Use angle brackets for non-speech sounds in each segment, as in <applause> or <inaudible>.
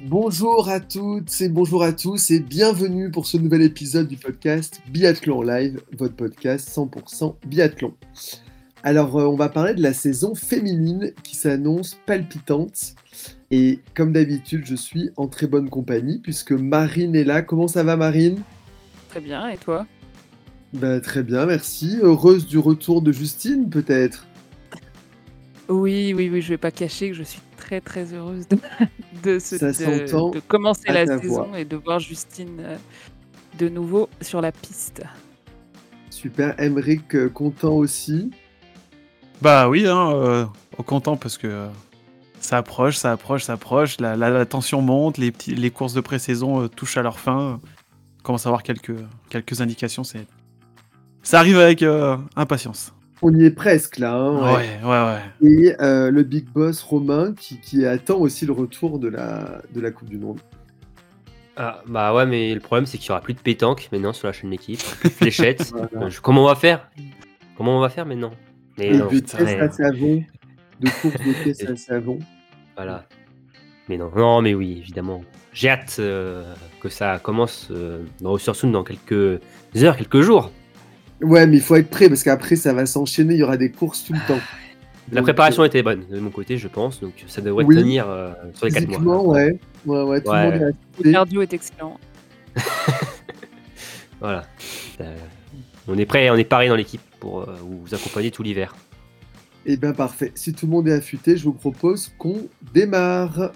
Bonjour à toutes et bonjour à tous et bienvenue pour ce nouvel épisode du podcast Biathlon Live, votre podcast 100% biathlon. Alors euh, on va parler de la saison féminine qui s'annonce palpitante et comme d'habitude je suis en très bonne compagnie puisque Marine est là. Comment ça va Marine? Très bien, et toi? Bah très bien, merci. Heureuse du retour de Justine peut-être? Oui, oui, oui, je vais pas cacher que je suis très très heureuse de, <laughs> de, ce- de- commencer la saison voix. et de voir Justine euh, de nouveau sur la piste. Super, Emeric euh, content aussi? Bah oui, hein, euh, content parce que ça approche, ça approche, ça approche, la, la- la tension monte, les, petits, les courses de pré-saison euh, touchent à leur fin. On commence à avoir quelques, quelques indications. C'est... Ça arrive avec euh, impatience. On y est presque là. hein, ouais. Ouais, ouais, ouais. Et euh, le big boss Romain qui, qui attend aussi le retour de la, de la Coupe du Monde. Ah, bah ouais, mais le problème, c'est qu'il n'y aura plus de pétanque maintenant sur la chaîne d'équipe. <laughs> Voilà. Je- Comment on va faire? Comment on va faire maintenant? Mais Et non, de putain, caisse à savon. De course de <laughs> caisse à savon. voilà. Mais non, non, mais oui, évidemment. J'ai hâte euh, que ça commence euh, dans Sursoon dans quelques heures, quelques jours. Ouais, mais il faut être prêt parce qu'après ça va s'enchaîner, il y aura des courses tout le temps. La Donc, préparation était bonne de mon côté, je pense, donc ça devrait Oui. tenir euh, sur les 4 Physiquement, mois. ouais. Ouais, ouais, tout Ouais. le monde est Le affûté. cardio est excellent. <laughs> Voilà. Euh, on est prêt, on est paré dans l'équipe pour euh, vous accompagner tout l'hiver. Eh bien, parfait. Si tout le monde est affûté, je vous propose qu'on démarre.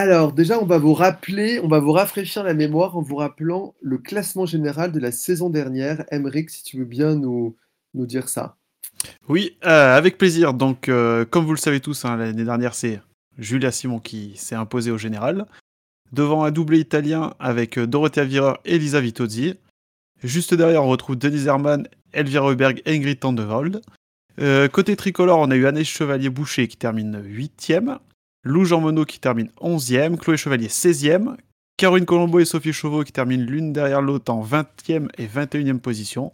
Alors, déjà, on va vous rappeler, on va vous rafraîchir la mémoire en vous rappelant le classement général de la saison dernière. Emeric, si tu veux bien nous, dire ça. Oui, euh, avec plaisir. Donc, euh, comme vous le savez tous, hein, l'année dernière, c'est Julia Simon qui s'est imposée au général. Devant un doublé italien avec euh, Dorothea Virer et Elisa Vitozzi. Juste derrière, on retrouve Denise Hermann, Elvira Heuberg et Ingrid Tandevald. Euh, côté tricolore, on a eu Anaïs Chevalier-Boucher qui termine 8ème. Lou Jean Monod qui termine 11ème. Chloé Chevalier 16ème. Caroline Colombo et Sophie Chauveau qui terminent l'une derrière l'autre en 20e et 21e position.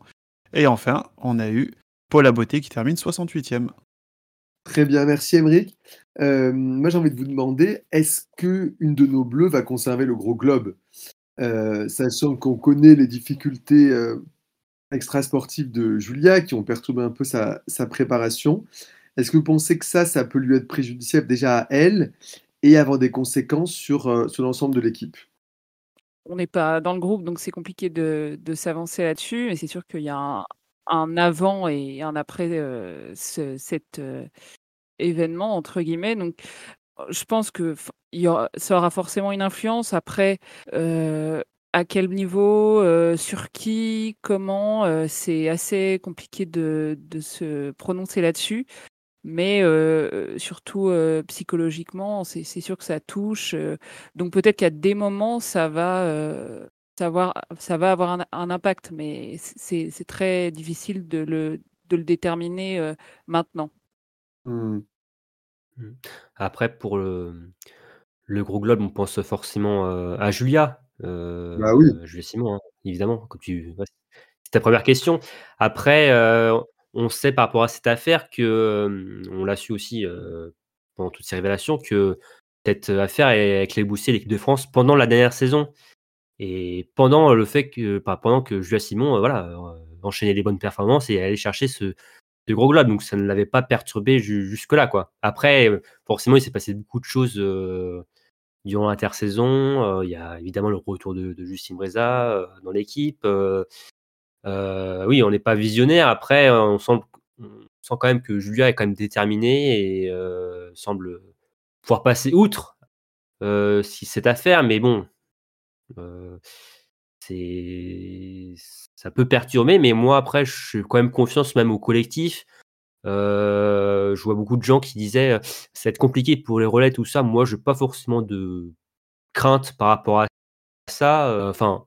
Et enfin, on a eu Paul Aboté qui termine 68e. Très bien, merci Emeric. Euh, moi, j'ai envie de vous demander, est-ce que une de nos bleus va conserver le gros globe? Euh, Sachant qu'on connaît les difficultés euh, extrasportives de Julia qui ont perturbé un peu sa préparation. Est-ce que vous pensez que ça, ça peut lui être préjudiciable déjà à elle et avoir des conséquences sur, euh, sur l'ensemble de l'équipe? On n'est pas dans le groupe, donc c'est compliqué de, de s'avancer là-dessus. Mais c'est sûr qu'il y a un, un avant et un après euh, ce- cet euh, événement, entre guillemets. Donc, je pense que il aura- ça aura forcément une influence. Après, à quel niveau, sur qui, comment, c'est assez compliqué de, de se prononcer là-dessus. Mais euh, surtout euh, psychologiquement, c'est sûr que ça touche. euh, donc peut-être qu'à des moments, ça va, euh, savoir, ça va avoir un, un impact, mais c'est très difficile de le, de le déterminer euh, maintenant. Hmm. Après, pour le, le gros globe, on pense forcément euh, à Julia. euh, Bah oui. euh, Julia Simon, hein, évidemment. Comme tu... ouais, c'est ta première question. Après, euh, on sait par rapport à cette affaire que, on l'a su aussi pendant toutes ces révélations, que cette affaire est avec les boostés l'équipe de France pendant la dernière saison. Et pendant le fait que, pendant que Julia Simon, voilà, enchaînait les bonnes performances et allait chercher ce, de gros globe, donc ça ne l'avait pas perturbé ju- jusque-là, quoi. Après, forcément, il s'est passé beaucoup de choses durant l'intersaison. Il y a évidemment le retour de, de Justine Breza dans l'équipe. Euh, oui, on n'est pas visionnaire. Après, euh, on sent, quand même que Julia est quand même déterminée et euh, semble pouvoir passer outre cette affaire, mais bon, ça peut perturber, mais moi après, je suis quand même confiance même au collectif. Je vois beaucoup de gens qui disaient ça va être compliqué pour les relais, tout ça. Moi, je n'ai pas forcément de crainte par rapport à ça. Enfin,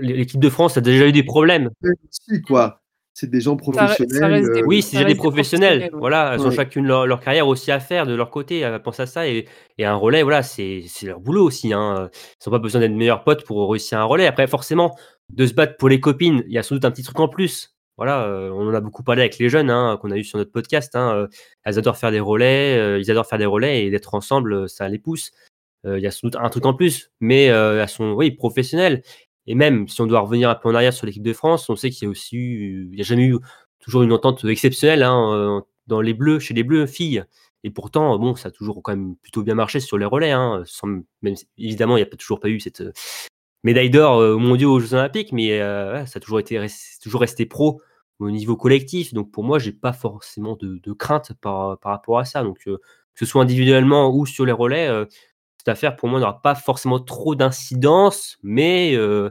l'équipe de France a déjà eu des problèmes. Si, quoi. C'est des gens Ça re- ça professionnels. reste des- euh, Oui, c'est déjà des professionnels. professionnels, ouais. Voilà, elles ont Ouais. chacune leur, leur carrière aussi à faire de leur côté. à penser à ça. Et, et un relais, voilà, c'est c'est leur boulot aussi. Hein. Ils n'ont pas besoin d'être meilleurs potes pour réussir un relais. Après, forcément, de se battre pour les copines, il y a sans doute un petit truc en plus. Voilà, euh, on en a beaucoup parlé avec les jeunes hein, qu'on a eu sur notre podcast. Hein. Euh, Elles adorent faire des relais, euh, ils adorent faire des relais et d'être ensemble, euh, ça les pousse. Euh, Il y a sans doute un truc en plus, mais euh, elles sont, oui, professionnelles. Et même si on doit revenir un peu en arrière sur l'équipe de France, on sait qu'il y a aussi, il n'y a jamais eu toujours une entente exceptionnelle hein, euh, dans les bleus, chez les bleus filles. Et pourtant, bon, ça a toujours quand même plutôt bien marché sur les relais. Hein, évidemment, il n'y a toujours pas eu cette euh, médaille d'or euh, aux mondiaux aux Jeux Olympiques, mais ça a toujours été toujours resté pro au niveau collectif. Donc pour moi, j'ai pas forcément de, de crainte par, par rapport à ça. Donc que ce soit individuellement ou sur les relais, cette affaire pour moi n'aura pas forcément trop d'incidence, mais euh,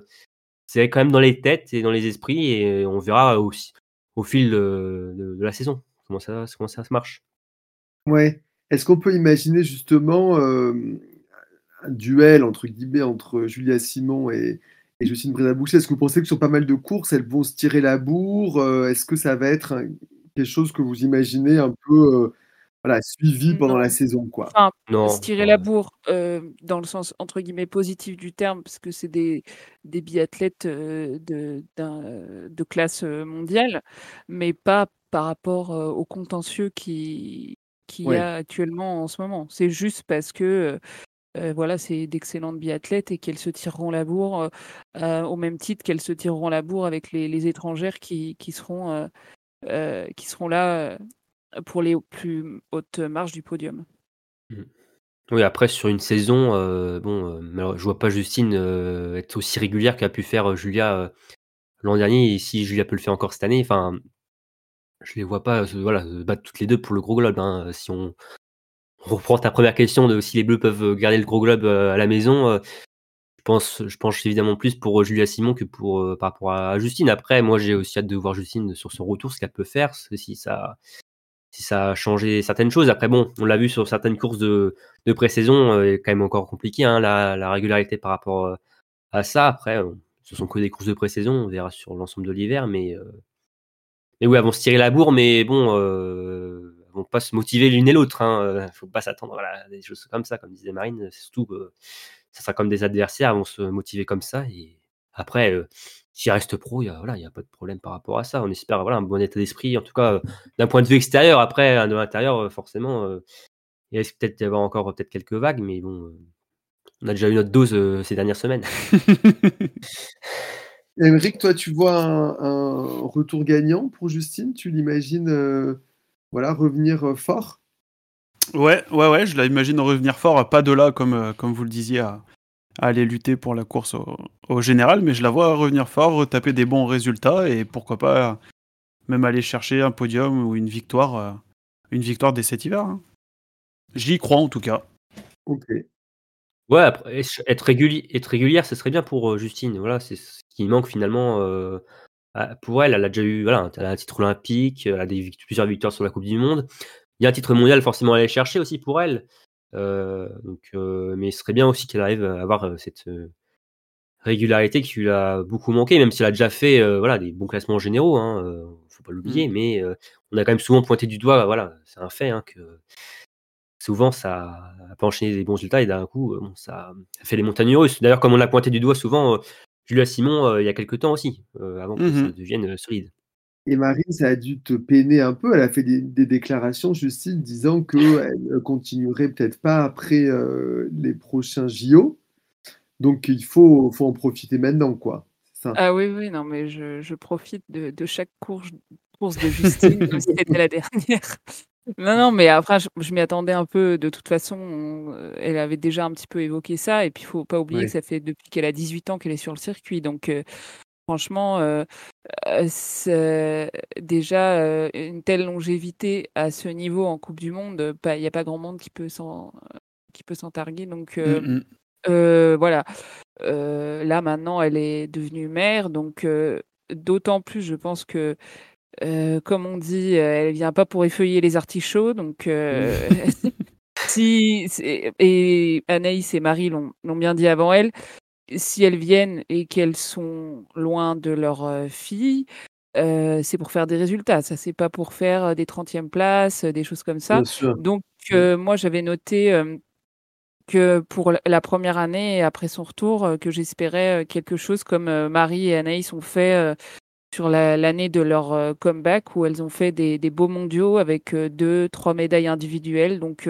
c'est quand même dans les têtes et dans les esprits et on verra aussi au fil de, la saison comment ça, ça se marche. Ouais. Est-ce qu'on peut imaginer justement euh, un duel entre guillemets entre Julia Simon et, et Justine Brézaboucher Est-ce que vous pensez que sur pas mal de courses, elles vont se tirer la bourre? Euh, Est-ce que ça va être quelque chose que vous imaginez un peu voilà, suivi pendant Non. la saison quoi Enfin, Non, se tirer non. la bourre euh, dans le sens entre guillemets positif du terme, parce que c'est des, des biathlètes euh, de, d'un- euh, de classe euh, mondiale, mais pas par rapport euh, au contentieux qui qu'il Ouais. y a actuellement en ce moment. C'est juste parce que euh, voilà, c'est d'excellentes biathlètes et qu'elles se tireront la bourre euh, euh, au même titre qu'elles se tireront la bourre avec les, les étrangères qui, qui seront, euh, euh, qui seront là euh, pour les plus hautes marches du podium. Oui, après sur une saison, euh, bon, euh, malheure- je vois pas Justine euh, être aussi régulière qu'a pu faire euh, Julia l'an dernier et si Julia peut le faire encore cette année, enfin, je les vois pas, voilà, battre toutes les deux pour le gros globe. hein. Si on, reprend ta première question de si les Bleus peuvent garder le gros globe à la maison, je pense, je pense évidemment plus pour Julia Simon que pour par rapport à Justine. Après, moi, j'ai aussi hâte de voir Justine sur son retour, ce qu'elle peut faire, si ça, si ça a changé certaines choses. Après, bon, on l'a vu sur certaines courses de, de pré-saison, euh, quand même encore compliqué, hein, la, la régularité par rapport euh, à ça. Après, euh, ce sont que des courses de pré-saison, on verra sur l'ensemble de l'hiver, mais euh, mais oui, elles vont se tirer la bourre, mais bon, euh, elles vont pas se motiver l'une et l'autre. Hein. euh, Faut pas s'attendre à des choses comme ça, comme disait Marine. Surtout, euh, ça sera comme des adversaires, elles vont se motiver comme ça. Et après, euh, s'il reste pro, il y a, voilà, il y a pas de problème par rapport à ça. On espère voilà, un bon état d'esprit, en tout cas, euh, d'un point de vue extérieur. Après, hein, de l'intérieur, euh, forcément, euh, il risque peut-être d'y avoir encore peut-être quelques vagues, mais bon, euh, on a déjà eu notre dose euh, ces dernières semaines. <laughs> Émeric, toi, tu vois un, un retour gagnant pour Justine? Tu l'imagines euh, voilà, revenir euh, fort? Ouais, ouais, ouais, je l'imagine revenir fort, pas de là, comme, euh, comme vous le disiez, à, à aller lutter pour la course au, au général, mais je la vois revenir fort, retaper des bons résultats, et pourquoi pas même aller chercher un podium ou une victoire, euh, une victoire dès cet hiver. hein. J'y crois en tout cas. Ok. Ouais, après, être réguli- être régulière, ce serait bien pour euh, Justine. Voilà, c'est ce qui manque finalement euh, pour elle. Elle a déjà eu voilà, elle a un titre olympique, elle a des vict- plusieurs victoires sur la Coupe du Monde. Il y a un titre mondial forcément à aller chercher aussi pour elle. Euh, donc, euh, mais ce serait bien aussi qu'elle arrive à avoir euh, cette régularité qui lui a beaucoup manqué, même si elle a déjà fait euh, voilà, des bons classements généraux. Hein, euh, faut pas l'oublier, mais euh, on a quand même souvent pointé du doigt. Voilà, c'est un fait hein, que souvent ça a pas enchaîné des bons résultats et d'un coup bon, ça ça fait les montagnes russes. D'ailleurs, comme on l'a pointé du doigt souvent, Julia Simon il y a quelques temps aussi, avant que Mhm. ça devienne solide. Et Marine, ça a dû te peiner un peu. Elle a fait des, des déclarations, Justine, disant qu'elle continuerait peut-être pas après euh, les prochains JO. Donc il faut, faut en profiter maintenant, quoi. Ça. Ah oui, oui, non, mais je, je profite de, de chaque course, course de Justine, comme si c'était la dernière. <laughs> Non, non, mais après, je, je m'y attendais un peu. De toute façon, on- euh, elle avait déjà un petit peu évoqué ça. Et puis, il faut pas oublier Ouais. que ça fait depuis qu'elle a 18 ans qu'elle est sur le circuit. Donc, euh, franchement, euh, euh, c'est- déjà, euh, une telle longévité à ce niveau en Coupe du Monde, il n'y a pas grand monde qui peut s'en targuer. Donc, euh, Mm, mm. Euh, voilà. Euh, là, maintenant, elle est devenue mère, donc euh, d'autant plus, je pense que, euh, comme on dit, euh, elle vient pas pour effeuiller les artichauts, donc euh, <laughs> si et Anaïs et Marie l'ont bien dit avant elle, si elles viennent et qu'elles sont loin de leur fille, euh, c'est pour faire des résultats. Ça, c'est pas pour faire des 30e places, des choses comme ça. Donc, euh, moi, j'avais noté euh, que pour la- première année après son retour, que j'espérais quelque chose comme Marie et Anaïs ont fait sur la- l'année de leur comeback, où elles ont fait des, des beaux mondiaux avec deux, trois médailles individuelles. Donc,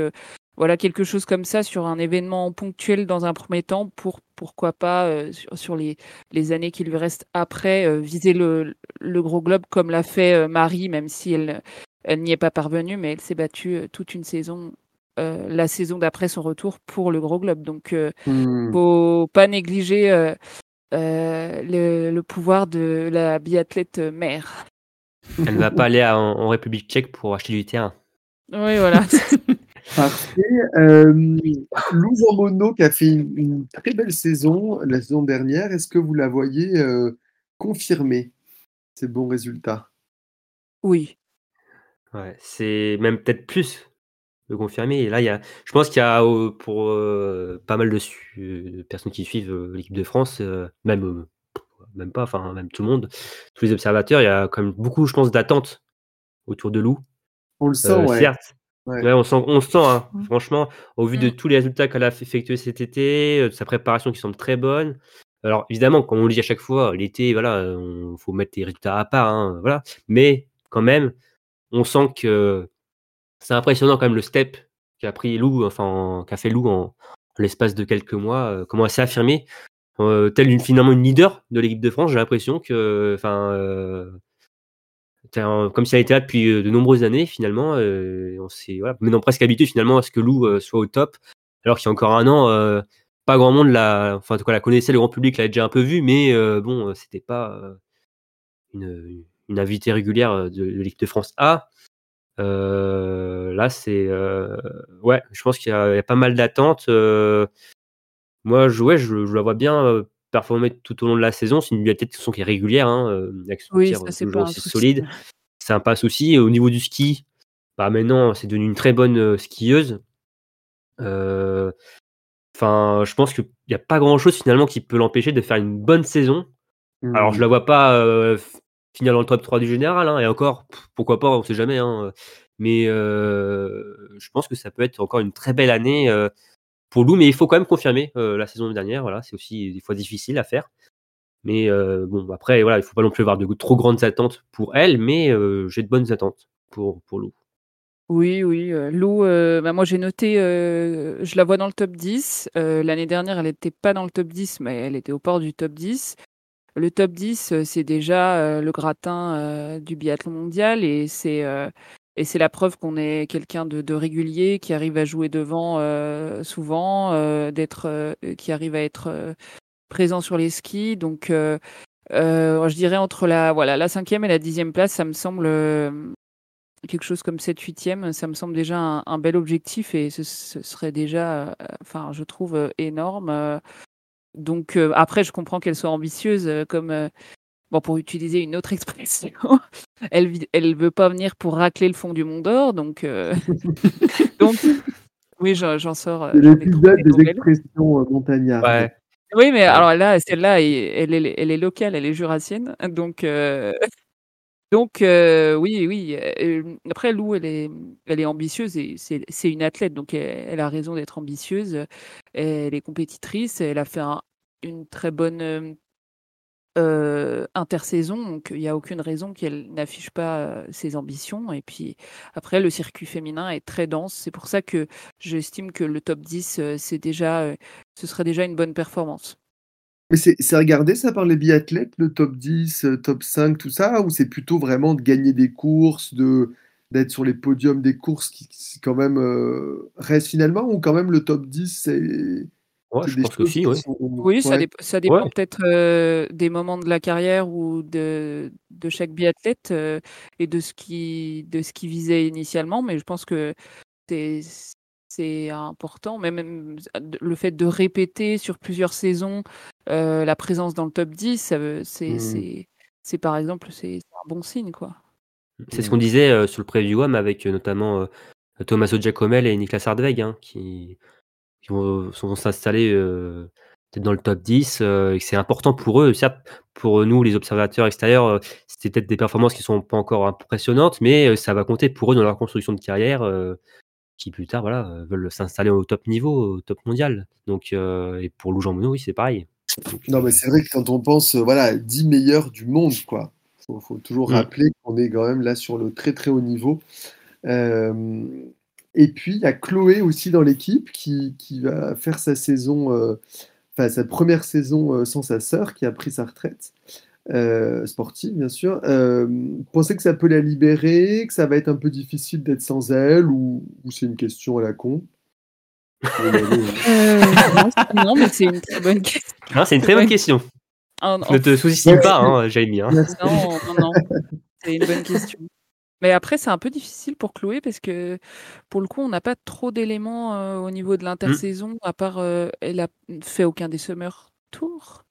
voilà, quelque chose comme ça sur un événement ponctuel dans un premier temps, pour pourquoi pas euh, sur, sur les, les années qui lui restent après, euh, viser le, le gros globe comme l'a fait euh, Marie, même si elle, elle n'y est pas parvenue, mais elle s'est battue euh, toute une saison, euh, la saison d'après son retour pour le gros globe. Donc, euh, Hmm. faut pas négliger euh, euh, le, le pouvoir de la biathlète mère. Elle ne va pas aller à- en, en République tchèque pour acheter du terrain. Oui, voilà. <laughs> Parfait. Euh, Lou Zambono qui a fait une, une très belle saison la saison dernière, est-ce que vous la voyez euh, confirmer ces bons résultats? Oui. Ouais, c'est même peut-être plus de confirmer. Et là, il y a, je pense qu'il y a euh, pour euh, pas mal de personnes qui suivent euh, l'équipe de France, euh, même, euh, même pas, enfin même tout le monde, tous les observateurs, il y a quand même beaucoup, je pense, d'attentes autour de Lou. On le sent, Euh, ouais. Certes, Ouais. Ouais, on, sent, on sent, hein, franchement, au vu de tous les résultats qu'elle a effectués cet été, euh, de sa préparation qui semble très bonne. Alors, évidemment, comme on le dit à chaque fois, l'été, voilà, il faut mettre les résultats à part, hein, voilà. Mais quand même, on sent que c'est impressionnant quand même le step qu'a pris Lou, enfin, en- qu'a fait Lou en, en l'espace de quelques mois, euh, comment elle s'est affirmée, euh, telle une, finalement une leader de l'équipe de France. J'ai l'impression que, enfin, euh, comme si elle était là depuis euh, de nombreuses années finalement. euh, on s'est voilà, maintenant presque habitué finalement à ce que Lou euh, soit au top, alors qu'il y a encore un an, pas grand monde la, enfin en tout cas la connaissait, le grand public l'avait déjà un peu vue, mais bon, c'était pas une, une invitée régulière de, de l'équipe de France A. Là, c'est ouais, je pense qu'il y, a a pas mal d'attentes. moi, je, ouais, je, la vois bien performer tout au long de la saison. C'est une biathlète de qui est régulière, hein, euh, avec son Oui, euh, c'est solide. C'est un pas souci. Au niveau du ski, bah maintenant, c'est devenu une très bonne euh, skieuse. Enfin, je pense qu'il n'y a pas grand chose finalement qui peut l'empêcher de faire une bonne saison. Alors, je la vois pas finir dans le top 3 du général, hein, et encore, pourquoi pas, on sait jamais. hein. Mais euh, je pense que ça peut être encore une très belle année euh, pour Lou, mais il faut quand même confirmer euh, la saison dernière. Voilà, c'est aussi des fois difficile à faire. Mais euh, bon, après, voilà, il faut pas non plus avoir de trop grandes attentes pour elle, mais euh, j'ai de bonnes attentes pour, pour Lou. Oui, oui. Lou, bah, moi j'ai noté, je la vois dans le top 10. Euh, L'année dernière, elle n'était pas dans le top 10, mais elle était au port du top 10. Le top 10, euh, c'est déjà le gratin du biathlon mondial et c'est et c'est la preuve qu'on est quelqu'un de, régulier qui arrive à jouer devant euh, souvent, euh, d'être, euh, qui arrive à être euh, présent sur les skis. Donc, euh, euh, je dirais entre la voilà la cinquième et la dixième place, ça me semble quelque chose comme 7 huitième, ça me semble déjà un, un bel objectif et ce, ce serait déjà, enfin, je trouve énorme. donc euh, après, je comprends qu'elle soit ambitieuse, euh, comme euh, bon pour utiliser une autre expression, <laughs> elle elle veut pas venir pour racler le fond du Mont d'Or, donc euh, <laughs> donc oui, j'en j'en sors. euh, C'est l'épisode des expressions euh, montagnardes. Ouais. Oui, mais alors là, celle-là, elle, elle est, elle est locale, elle est jurassienne. Donc, euh, donc euh, oui, oui. après, Lou, elle est, elle est ambitieuse et c'est c'est une athlète, donc elle, elle a raison d'être ambitieuse. Elle est compétitrice, elle a fait un- une très bonne euh, intersaison, donc il n'y a aucune raison qu'elle n'affiche pas euh, ses ambitions. Et puis après, le circuit féminin est très dense. C'est pour ça que j'estime que le top 10, euh, c'est déjà, euh, ce serait déjà une bonne performance. Mais c'est regardé ça par les biathlètes, le top 10, euh, top 5, tout ça, ou c'est plutôt vraiment de gagner des courses, de d'être sur les podiums des courses qui, quand même euh, restent finalement, ou quand même le top 10, c'est Ouais, je pense que choses si, qui ouais. sont... Oui, ça, dépend Ouais. peut-être euh, des moments de la carrière ou de, de chaque biathlète euh, et de ce qui de ce qui visait initialement, mais je pense que c'est c'est important. Mais même le fait de répéter sur plusieurs saisons la présence dans le top 10, c'est, c'est, par exemple, c'est un bon signe, quoi. C'est ce qu'on disait sur le preview WAM avec notamment Tommaso Giacomel et Niklas Hardweg, hein, qui, qui vont, s'installer peut-être dans le top 10 et que c'est important pour eux. Certes, pour nous, les observateurs extérieurs, c'était peut-être des performances qui sont pas encore impressionnantes, mais ça va compter pour eux dans leur construction de carrière qui plus tard voilà, veulent s'installer au top niveau, au top mondial. Donc, et pour Lou Jean Monod, oui, c'est pareil. non, mais c'est vrai que quand on pense voilà, 10 meilleurs du monde, quoi. Faut, faut toujours mmh. rappeler qu'on est quand même là sur le très très haut niveau. Et puis il y a Chloé aussi dans l'équipe qui, qui, va faire sa saison, enfin sa première saison sans sa sœur qui a pris sa retraite. Euh, sportive, bien sûr. Euh, pensez que ça peut la libérer, que ça va être un peu difficile d'être sans elle, ou, c'est une question à la con? Euh, non, mais c'est une très bonne <laughs> question. c'est une très bonne question. ne te sous-estime pas, hein, Jamie. Hein. Non, non, non. C'est une bonne question. Mais après, c'est un peu difficile pour Chloé parce que pour le coup, on n'a pas trop d'éléments au niveau de l'intersaison, à part elle a fait aucun des Summer Tours.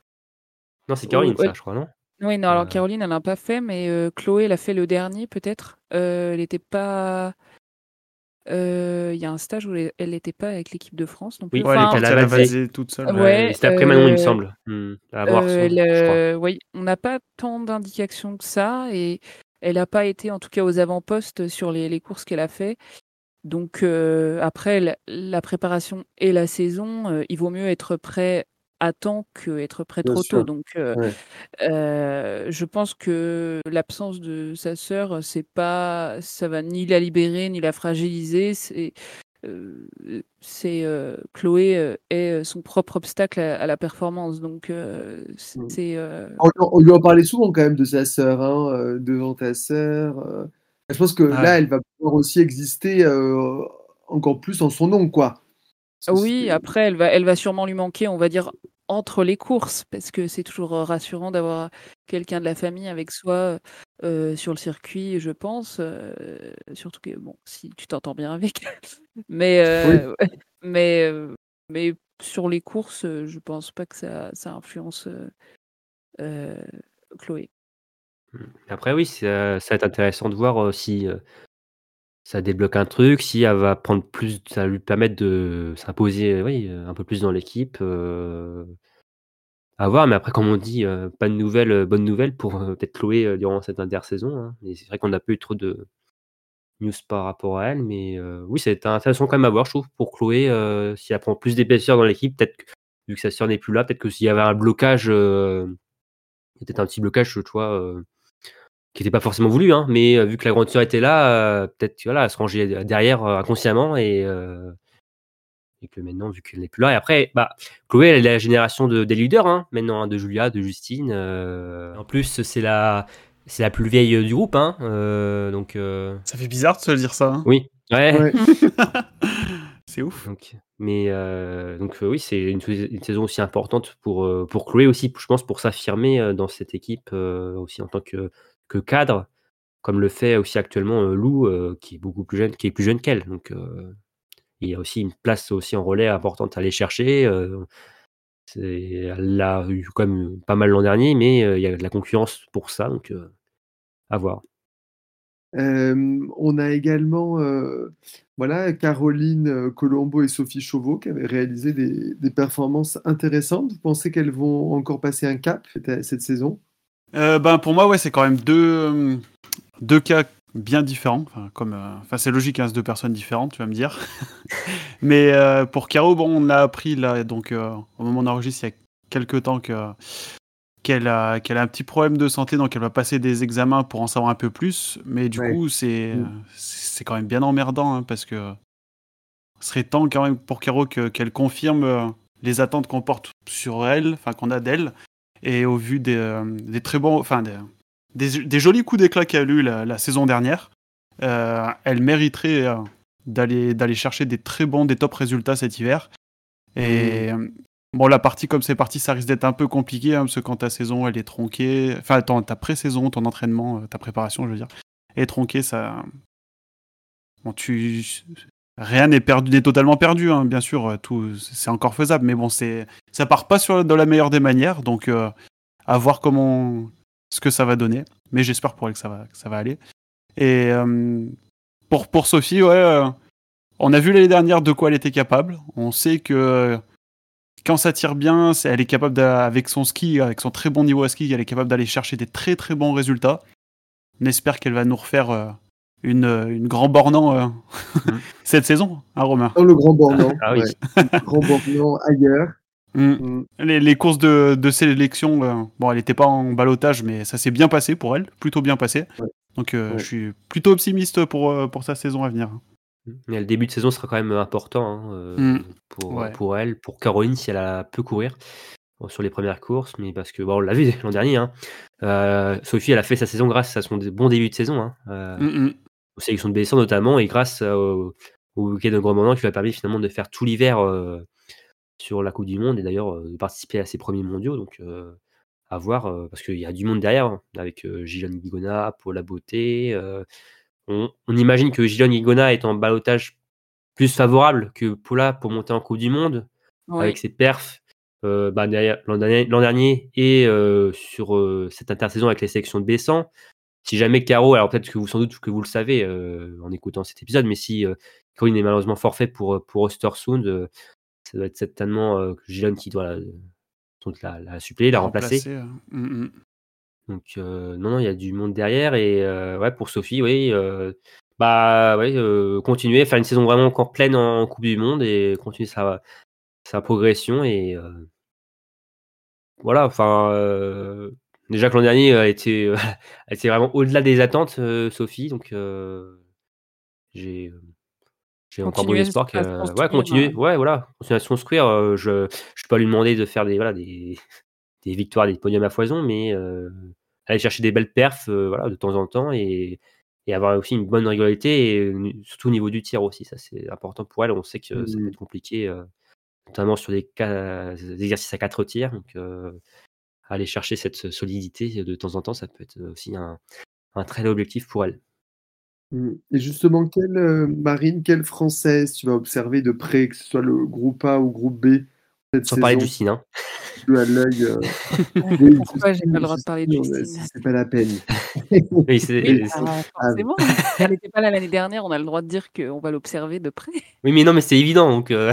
Non, c'est Caroline, ça, je crois, non? Oui, non, alors Caroline, elle n'a pas fait, mais Chloé, elle a fait le dernier, peut-être. elle n'était pas. Il y a un stage où elle n'était pas avec l'équipe de France non plus. Oui, elle était à toute seule. Ouais, C'était après Manon, il me semble. Mmh, à voir oui, on n'a pas tant d'indications que ça, et elle n'a pas été, en tout cas, aux avant-postes sur les, les courses qu'elle a fait. Donc après la, préparation et la saison, il vaut mieux être prêt à temps qu'être prêt trop tôt. Donc, je pense que l'absence de sa sœur, c'est pas, ça va ni la libérer ni la fragiliser. C'est, c'est Chloé est son propre obstacle à, la performance. Donc, mmh. c'est. On, lui en parlait souvent quand même de sa sœur, hein, devant ta sœur. Je pense que là, elle va pouvoir aussi exister encore plus en son nom, quoi. Oui, après, elle va, elle va sûrement lui manquer, on va dire, entre les courses, parce que c'est toujours rassurant d'avoir quelqu'un de la famille avec soi sur le circuit, je pense. surtout que, bon, si tu t'entends bien avec. <laughs> mais, <laughs> mais, mais sur les courses, je pense pas que ça, ça influence Chloé. Mmh. Après, oui, ça, ça va être intéressant de voir si ça débloque un truc, si elle va prendre plus, ça lui permettre de s'imposer, oui, un peu plus dans l'équipe. Euh, à voir, mais après, comme on dit, pas de nouvelles, bonnes nouvelles pour peut-être Chloé durant cette intersaison. Hein. c'est vrai qu'on n'a pas eu trop de news par rapport à elle, mais oui, c'est intéressant quand même à voir, je trouve, pour Chloé, si elle prend plus d'épaisseur dans l'équipe, peut-être vu que sa sœur n'est plus là, peut-être que s'il y avait un blocage, peut-être un petit blocage, tu vois qui n'était pas forcément voulu, hein, mais euh, vu que la grande sœur était là, euh, peut-être voilà, elle se rangeait derrière euh, inconsciemment et, et que maintenant, vu qu'elle n'est plus là, et après, bah, Chloé, elle est la génération de, des leaders, hein, maintenant, hein, de Julia, de Justine. en plus, c'est la, c'est la plus vieille du groupe, hein, donc. Ça fait bizarre de se dire ça. Hein. Oui. Ouais. <laughs> c'est ouf. Donc, mais donc oui, c'est une, une, saison aussi importante pour pour Chloé aussi, je pense, pour s'affirmer dans cette équipe aussi en tant que que cadre, comme le fait aussi actuellement Lou, qui est beaucoup plus jeune, qui est plus jeune qu'elle. Donc il y a aussi une place aussi en relais importante à aller chercher. elle l'a eu quand même pas mal l'an dernier, mais il y a de la concurrence pour ça, donc à voir. on a également voilà, Caroline Colombo et Sophie Chauveau qui avaient réalisé des, des performances intéressantes. Vous pensez qu'elles vont encore passer un cap cette saison? Euh, ben pour moi, ouais, c'est quand même deux, deux cas bien différents. Enfin, comme, euh, enfin, c'est logique, hein, c'est deux personnes différentes, tu vas me dire. <laughs> Mais euh, pour Caro, bon, on a appris là, donc au moment d'enregistrer, il y a quelques temps que qu'elle a, qu'elle a un petit problème de santé, donc elle va passer des examens pour en savoir un peu plus. Mais du coup, c'est, mm. c'est quand même bien emmerdant, hein, parce que ce serait temps quand même pour Caro qu'elle confirme les attentes qu'on porte sur elle, enfin qu'on a d'elle, et au vu des, euh, des très bons, enfin des, des, jolis coups d'éclat qu'elle a eu la, saison dernière, euh, elle mériterait euh, d'aller d'aller chercher des très bons, des top résultats cet hiver. Et mmh. bon, la partie comme c'est parti, ça risque d'être un peu compliqué hein, parce que quand ta saison elle est tronquée, enfin ta pré-saison, ton entraînement, ta préparation, je veux dire, est tronquée, ça, bon tu rien n'est totalement perdu, hein, bien sûr, tout, c'est encore faisable, mais bon, ça part pas sur, de la meilleure des manières, donc euh, à voir comment, ce que ça va donner, mais j'espère pour elle que ça va, aller. Et euh, pour, Sophie, ouais, euh, on a vu l'année dernière de quoi elle était capable, on sait que euh, quand ça tire bien, elle est capable, avec son ski, avec son très bon niveau à ski, elle est capable d'aller chercher des très très bons résultats. On espère qu'elle va nous refaire euh, une, une grand bornant euh, <laughs> cette saison, hein, Romain Dans le grand bornant. Ah oui. ouais. grand bornant ailleurs. Mm. Mm. les, les courses de, de sélection, euh, bon, elle n'était pas en balotage, mais ça s'est bien passé pour elle, plutôt bien passé. Ouais. Donc euh, Ouais. je suis plutôt optimiste pour, euh, pour sa saison à venir. Mais le début de saison sera quand même important hein, euh, Mm. pour, Ouais. pour elle, pour Caroline, si elle a peu courir sur les premières courses. Mais parce que, bon, on l'a vu l'an dernier, hein, euh, Sophie, elle a fait sa saison grâce à son bon début de saison, hein, euh, Mm, mm. Aux sélections de Bessan notamment, et grâce euh, au, au week-end de Grand Moment qui lui a permis finalement de faire tout l'hiver euh, sur la Coupe du Monde et d'ailleurs euh, de participer à ses premiers mondiaux. Donc, à voir, parce qu'il y a du monde derrière, hein, avec Gillian Guigona, Paul Beauté. on, on imagine que Gillian Guigona est en balotage plus favorable que Paula pour monter en Coupe du Monde, avec ses perfs euh, bah, l'an dernier, et euh, sur euh, cette intersaison avec les sélections de Bessan. Si jamais Caro, alors peut-être que vous sans doute que vous le savez euh, en écoutant cet épisode, mais si euh, Caroline est malheureusement forfait pour, euh, pour Ostersund, euh, ça doit être certainement euh, Gillian qui doit la, la, la suppléer, la remplacer. Remplacé, euh, mm, mm. Donc euh, non, non, il y a du monde derrière et euh, ouais pour Sophie, oui, euh, bah ouais, euh, continuer, faire une saison vraiment encore pleine en Coupe du Monde et continuer sa, sa progression et euh, voilà, enfin euh, déjà que l'an dernier était, euh, <laughs> elle était vraiment au-delà des attentes, euh, Sophie, donc euh, j'ai euh, j'ai encore bon espoir que ouais continuer, ouais. ouais voilà, continuer à se construire. euh, je je peux pas lui demander de faire des voilà des <laughs> des victoires, des podiums à foison, mais euh, aller chercher des belles perfs euh, voilà, de temps en temps et, et avoir aussi une bonne régularité, et euh, surtout au niveau du tir aussi. Ça, c'est important pour elle. On sait que ça peut Mm. être compliqué, euh, notamment sur des, exercices à quatre tirs. Donc, euh, aller chercher cette solidité de temps en temps, ça peut être aussi un, très bel objectif pour elle. Mm. Et justement, quelle Marine, quelle Française tu vas observer de près, que ce soit le groupe A ou groupe B? Cette Sans parler Justine, hein. tu as l'œil. euh, <laughs> oui, Pourquoi j'ai pas le droit de parler ouais, Justine C'est pas la peine. <laughs> Oui, c'est- Oui, bah, forcément. Elle <laughs> n'était pas là l'année dernière, on a le droit de dire qu'on va l'observer de près. oui, mais non, mais c'est évident. Donc, euh,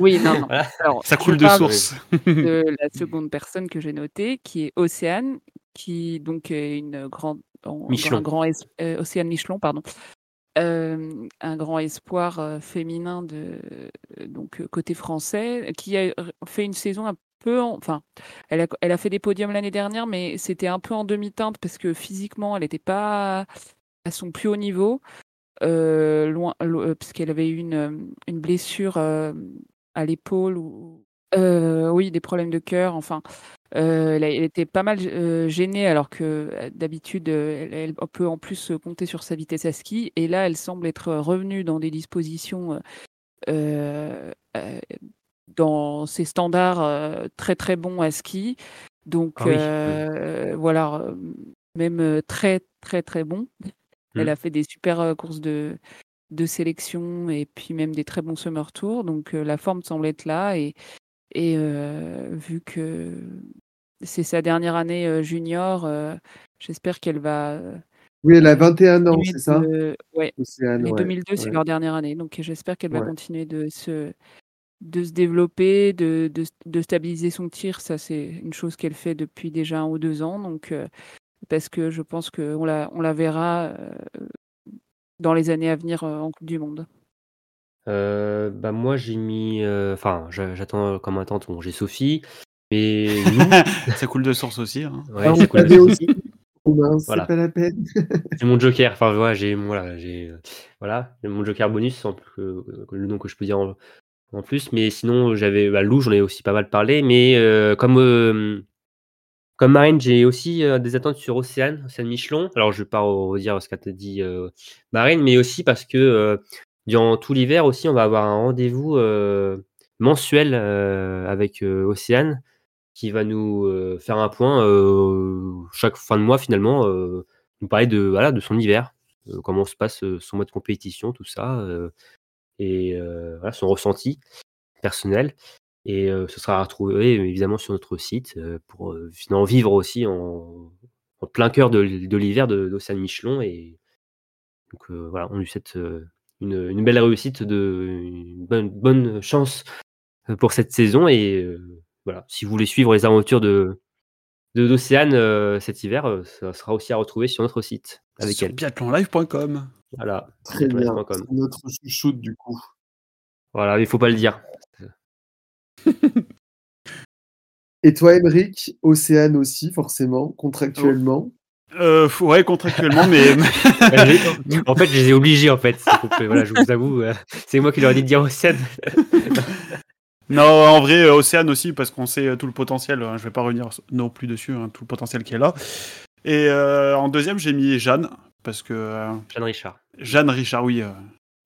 Oui, non, non. Voilà. Alors, Ça coule de source. de la seconde personne que j'ai notée, qui est Océane, qui donc est une grande, un grand es- euh, Océane Michelon, pardon, Un grand espoir féminin de donc côté français, qui a fait une saison un peu, en- enfin, elle a, fait des podiums l'année dernière, mais c'était un peu en demi-teinte parce que physiquement, elle n'était pas à son plus haut niveau, loin, lo- euh, parce qu'elle avait eu une, une blessure à l'épaule ou oui, des problèmes de cœur, enfin. Euh, elle, a- elle était pas mal euh, gênée alors que euh, d'habitude elle, elle peut en plus compter sur sa vitesse à ski. Et là elle semble être revenue dans des dispositions euh, dans ses standards très très bons à ski. Donc Ah oui, voilà même très très très bon. Elle Mm. a fait des super courses de de sélection et puis même des très bons summer tours. Donc la forme semble être là et et vu que c'est sa dernière année junior, j'espère qu'elle va Oui, elle a 21 ans, c'est ça? de- Ouais, Océane, les ouais, 2002, c'est leur dernière année. Donc j'espère qu'elle va continuer de se, de se développer, de, de, de stabiliser son tir. Ça, c'est une chose qu'elle fait depuis déjà un ou deux ans. Donc, euh, parce que je pense qu'on la, on la verra euh, dans les années à venir euh, en Coupe du Monde. Euh, bah moi j'ai mis, euh, enfin j'a- j'attends comme attente, bon, j'ai Sophie, mais Lou, ça coule de source aussi. hein. ouais, Ah, ça coule de source. c'est Voilà. pas la peine. <laughs> C'est mon joker. Enfin voilà, j'ai voilà, j'ai euh, voilà, mon joker bonus, sans plus que, le nom que je peux dire en, en plus. Mais sinon j'avais bah, Lou, j'en ai aussi pas mal parlé, mais euh, comme euh, comme Marine, j'ai aussi euh, des attentes sur Océane, Océane Michelon. Alors je vais pas redire ce qu'a dit euh, Marine, mais aussi parce que euh, durant tout l'hiver aussi, on va avoir un rendez-vous euh, mensuel euh, avec euh, Océane qui va nous faire un point chaque fin de mois finalement, nous parler de voilà de son hiver, comment se passe son mode compétition, tout ça. et voilà, son ressenti personnel. Et euh, ce sera retrouvé évidemment sur notre site euh, pour euh, finalement vivre aussi en, plein cœur de, de l'hiver de- d'Océane Michelon. Et donc voilà, on lui souhaite une, une belle réussite, de, une bonne, bonne chance euh, pour cette saison. Et euh, voilà, si vous voulez suivre les aventures de de- d'Océane euh, cet hiver, euh, ça sera aussi à retrouver sur notre site avec Sur elle. biathlonlive.com. Voilà, Très bien. notre chouchoute du coup. Voilà, il faut pas le dire. <laughs> Et toi, Émeric, Océane aussi, forcément, contractuellement? Euh, ouais, contractuellement, <laughs> mais en fait, je les ai obligés, en fait. Voilà, je vous avoue, euh, c'est moi qui leur ai dit de dire Océane. <laughs> non, en vrai, euh, Océane aussi, parce qu'on sait euh, tout le potentiel. hein, je vais pas revenir non plus dessus, hein, tout le potentiel qui est là. Et euh, en deuxième, j'ai mis Jeanne, parce que euh, Jeanne Richard. Jeanne Richard, oui, euh,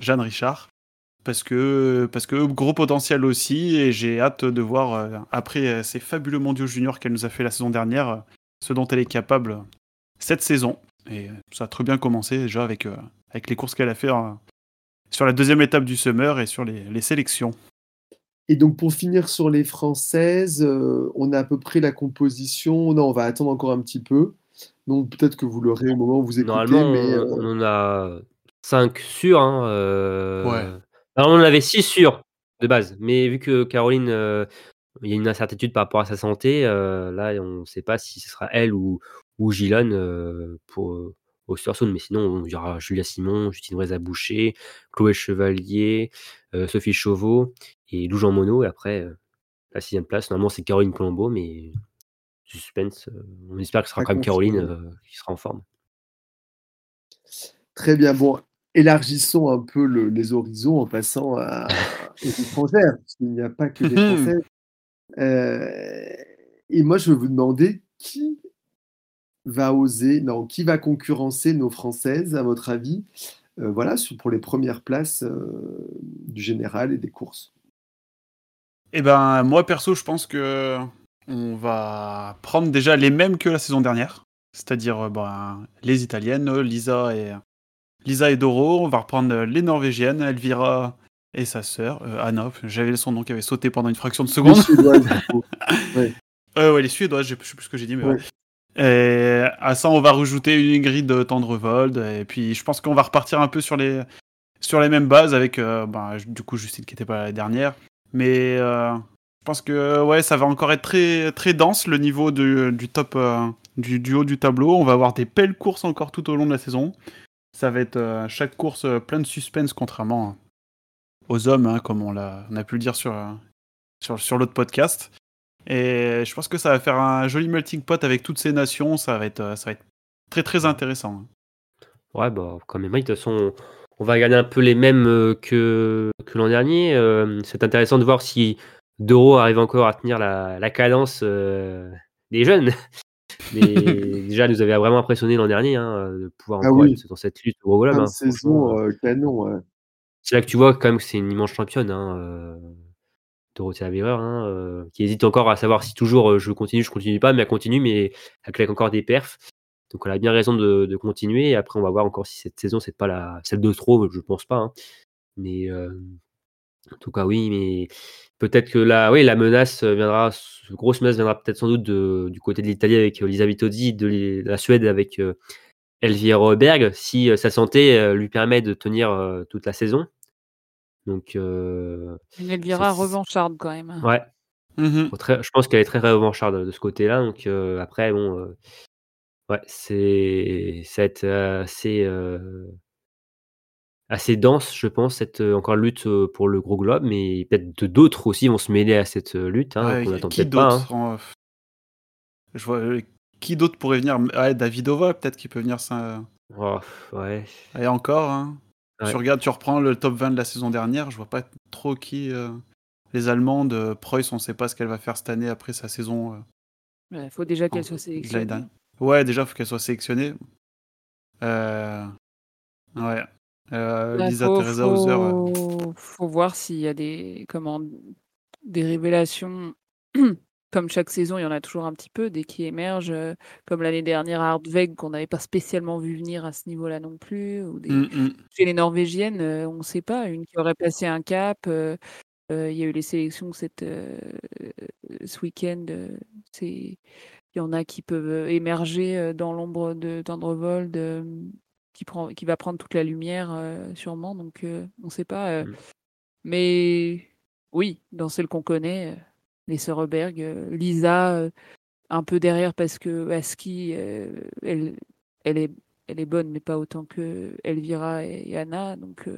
Jeanne Richard, parce que parce que gros potentiel aussi, et j'ai hâte de voir euh, après ces fabuleux mondiaux juniors qu'elle nous a fait la saison dernière, ce dont elle est capable cette saison. Et euh, ça a très bien commencé déjà avec euh, avec les courses qu'elle a fait euh, sur la deuxième étape du summer et sur les, les sélections. Et donc, pour finir sur les Françaises, euh, on a à peu près la composition. Non, on va attendre encore un petit peu. Donc, peut-être que vous l'aurez au moment où vous écoutez. Normalement, mais, on, euh, on en a 5 sûrs. Hein, euh, Ouais. Normalement, on en avait 6 sûrs de base. Mais vu que Caroline, euh, il y a une incertitude par rapport à sa santé, euh, là, on ne sait pas si ce sera elle ou, ou Gilonne euh, pour euh, au Sursound. Mais sinon, il y aura Julia Simon, Justine Reza-Boucher, Chloé Chevalier, euh, Sophie Chauveau et Lou Jean Monod. Et après, la sixième place, normalement, c'est Caroline Colombo, mais suspense. on espère que ce sera quand même Caroline qui sera en forme. Très bien. Bon, élargissons un peu le- les horizons en passant à, <laughs> aux étrangères, parce qu'il n'y a pas que des Françaises. <laughs> Euh, et moi, je vais vous demander qui va oser, non, qui va concurrencer nos Françaises, à votre avis, euh, voilà, sur- pour les premières places euh, du général et des courses? Et ben moi perso, je pense que on va prendre déjà les mêmes que la saison dernière, c'est-à-dire euh, ben, les italiennes, euh, Lisa et Lisa et Doro. On va reprendre euh, les norvégiennes, Elvira et sa sœur euh, Anna. J'avais son nom qui avait sauté pendant une fraction de Les seconde. Suédoises. <laughs> Euh, ouais, les Suédoises, je sais plus ce que j'ai dit, mais Ouais. Et à ça, on va rajouter une Ingrid Tendrevold. Et puis, je pense qu'on va repartir un peu sur les, sur les mêmes bases avec, euh, ben, du coup, Justine qui n'était pas la dernière. Mais euh, je pense que ouais, ça va encore être très, très dense le niveau de- du top, euh, du, haut du tableau. On va avoir des belles courses encore tout au long de la saison. Ça va être euh, chaque course euh, plein de suspense, contrairement aux hommes, hein, comme on, l'a, on a pu le dire sur, euh, sur, sur l'autre podcast. Et je pense que ça va faire un joli melting pot avec toutes ces nations. Ça va être, euh, ça va être très très intéressant. Ouais, bah, quand même, de toute façon, on va regarder un peu les mêmes euh, que, que l'an dernier. Euh, c'est intéressant de voir si Doro arrive encore à tenir la, la cadence des jeunes. <laughs> Mais <laughs> déjà, elle nous avait vraiment impressionné l'an dernier hein, de pouvoir Ah encore oui. être dans cette lutte au. Fin hein, saison euh, canon. ouais. C'est là que tu vois quand même que c'est une immense championne, hein, euh, Dorothée Avereur, hein, euh, qui hésite encore à savoir si toujours euh, je continue, je continue pas, mais elle continue, mais elle claque encore des perfs. Donc elle a bien raison de, continuer. Après, on va voir encore si cette saison, c'est pas la celle de trop, je pense pas. hein. Mais euh, en tout cas, oui, mais peut-être que la, oui, la menace viendra, grosse menace viendra peut-être sans doute du côté de l'Italie avec Lisa Vitozzi, de la Suède avec Elvira Berg, si sa santé lui permet de tenir toute la saison. Donc, euh, Elvira revancharde quand même. ouais, très- je pense qu'elle est très revancharde de ce côté-là. Donc euh, après, bon, euh, ouais, c'est ça va être euh, assez euh, assez dense, je pense, cette euh, encore lutte euh, pour le gros globe, mais peut-être d'autres aussi vont se mêler à cette euh, lutte. Hein, Ouais, qu'on attend qui hein. d'autre en- Je vois euh, qui d'autre pourrait venir? Ouais, Davidova, peut-être qu'il peut venir ça. Oh, ouais. Et encore. Hein. Ouais. Tu regardes, tu reprends le top 20 de la saison dernière. Je vois pas trop qui. euh, Les Allemandes, euh, Preuss, on sait pas ce qu'elle va faire cette année après sa saison. euh, Il faut déjà qu'elle soit sélectionnée. Ouais, déjà, faut qu'elle soit sélectionnée. Euh, Ouais. Lisa faut, Teresa Hauser. euh, faut- faut voir s'il y a des, comment, des révélations <clears throat> comme chaque saison, il y en a toujours un petit peu des qui émergent, euh, comme l'année dernière à Hardweg qu'on n'avait pas spécialement vu venir à ce niveau-là non plus. Ou des... Mm, mm. Chez les Norvégiennes, euh, on ne sait pas, une qui aurait passé un cap. euh, il y a eu les sélections cette, ce week-end. Il y en a qui peuvent émerger dans l'ombre de Tendrevold, qui, prend, qui va prendre toute la lumière sûrement. Donc on ne sait pas. euh, Mm. Mais oui, dans celles qu'on connaît, les Seureberg, euh, Lisa, euh, un peu derrière parce que à ski, euh, elle, elle, est, elle est bonne, mais pas autant que Elvira et, Anna. Donc,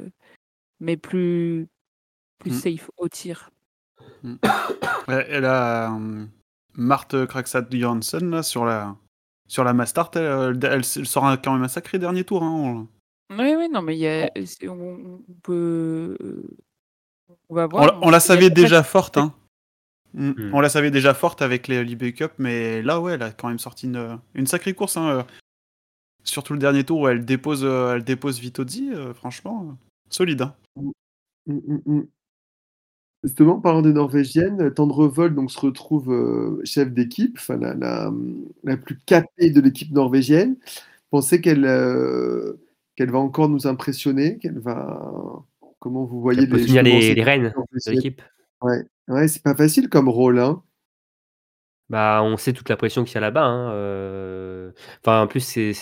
mais plus, plus Mm. safe au tir. <coughs> Ouais, Elle a euh, Marthe Kraksat Johansson là sur la sur la Mastart, elle, elle, elle un- quand même un sacré dernier tour. Hein. Oui, oui, non, mais y a, c'est- on, on peut. On va voir. la- on la savait déjà forte. Hein. Mm. Mm. On la savait déjà forte avec les l'eBay Cup, mais là, ouais, elle a quand même sorti une, une sacrée course. Hein. euh, Surtout le dernier tour où elle dépose, euh, elle dépose Vitozzi, euh, franchement, euh, solide. hein. Mm. Justement, parlant des Norvégiennes, Tendrevold donc, se retrouve euh, chef d'équipe, enfin, la, la, la plus capée de l'équipe norvégienne. Pensez qu'elle euh, qu'elle va encore nous impressionner, qu'elle va. Comment vous voyez les les, les rênes de l'équipe. Ouais, ouais c'est pas facile comme rôle. Hein. Bah, on sait toute la pression qu'il y a là-bas. hein, euh. Enfin, en plus, c'est,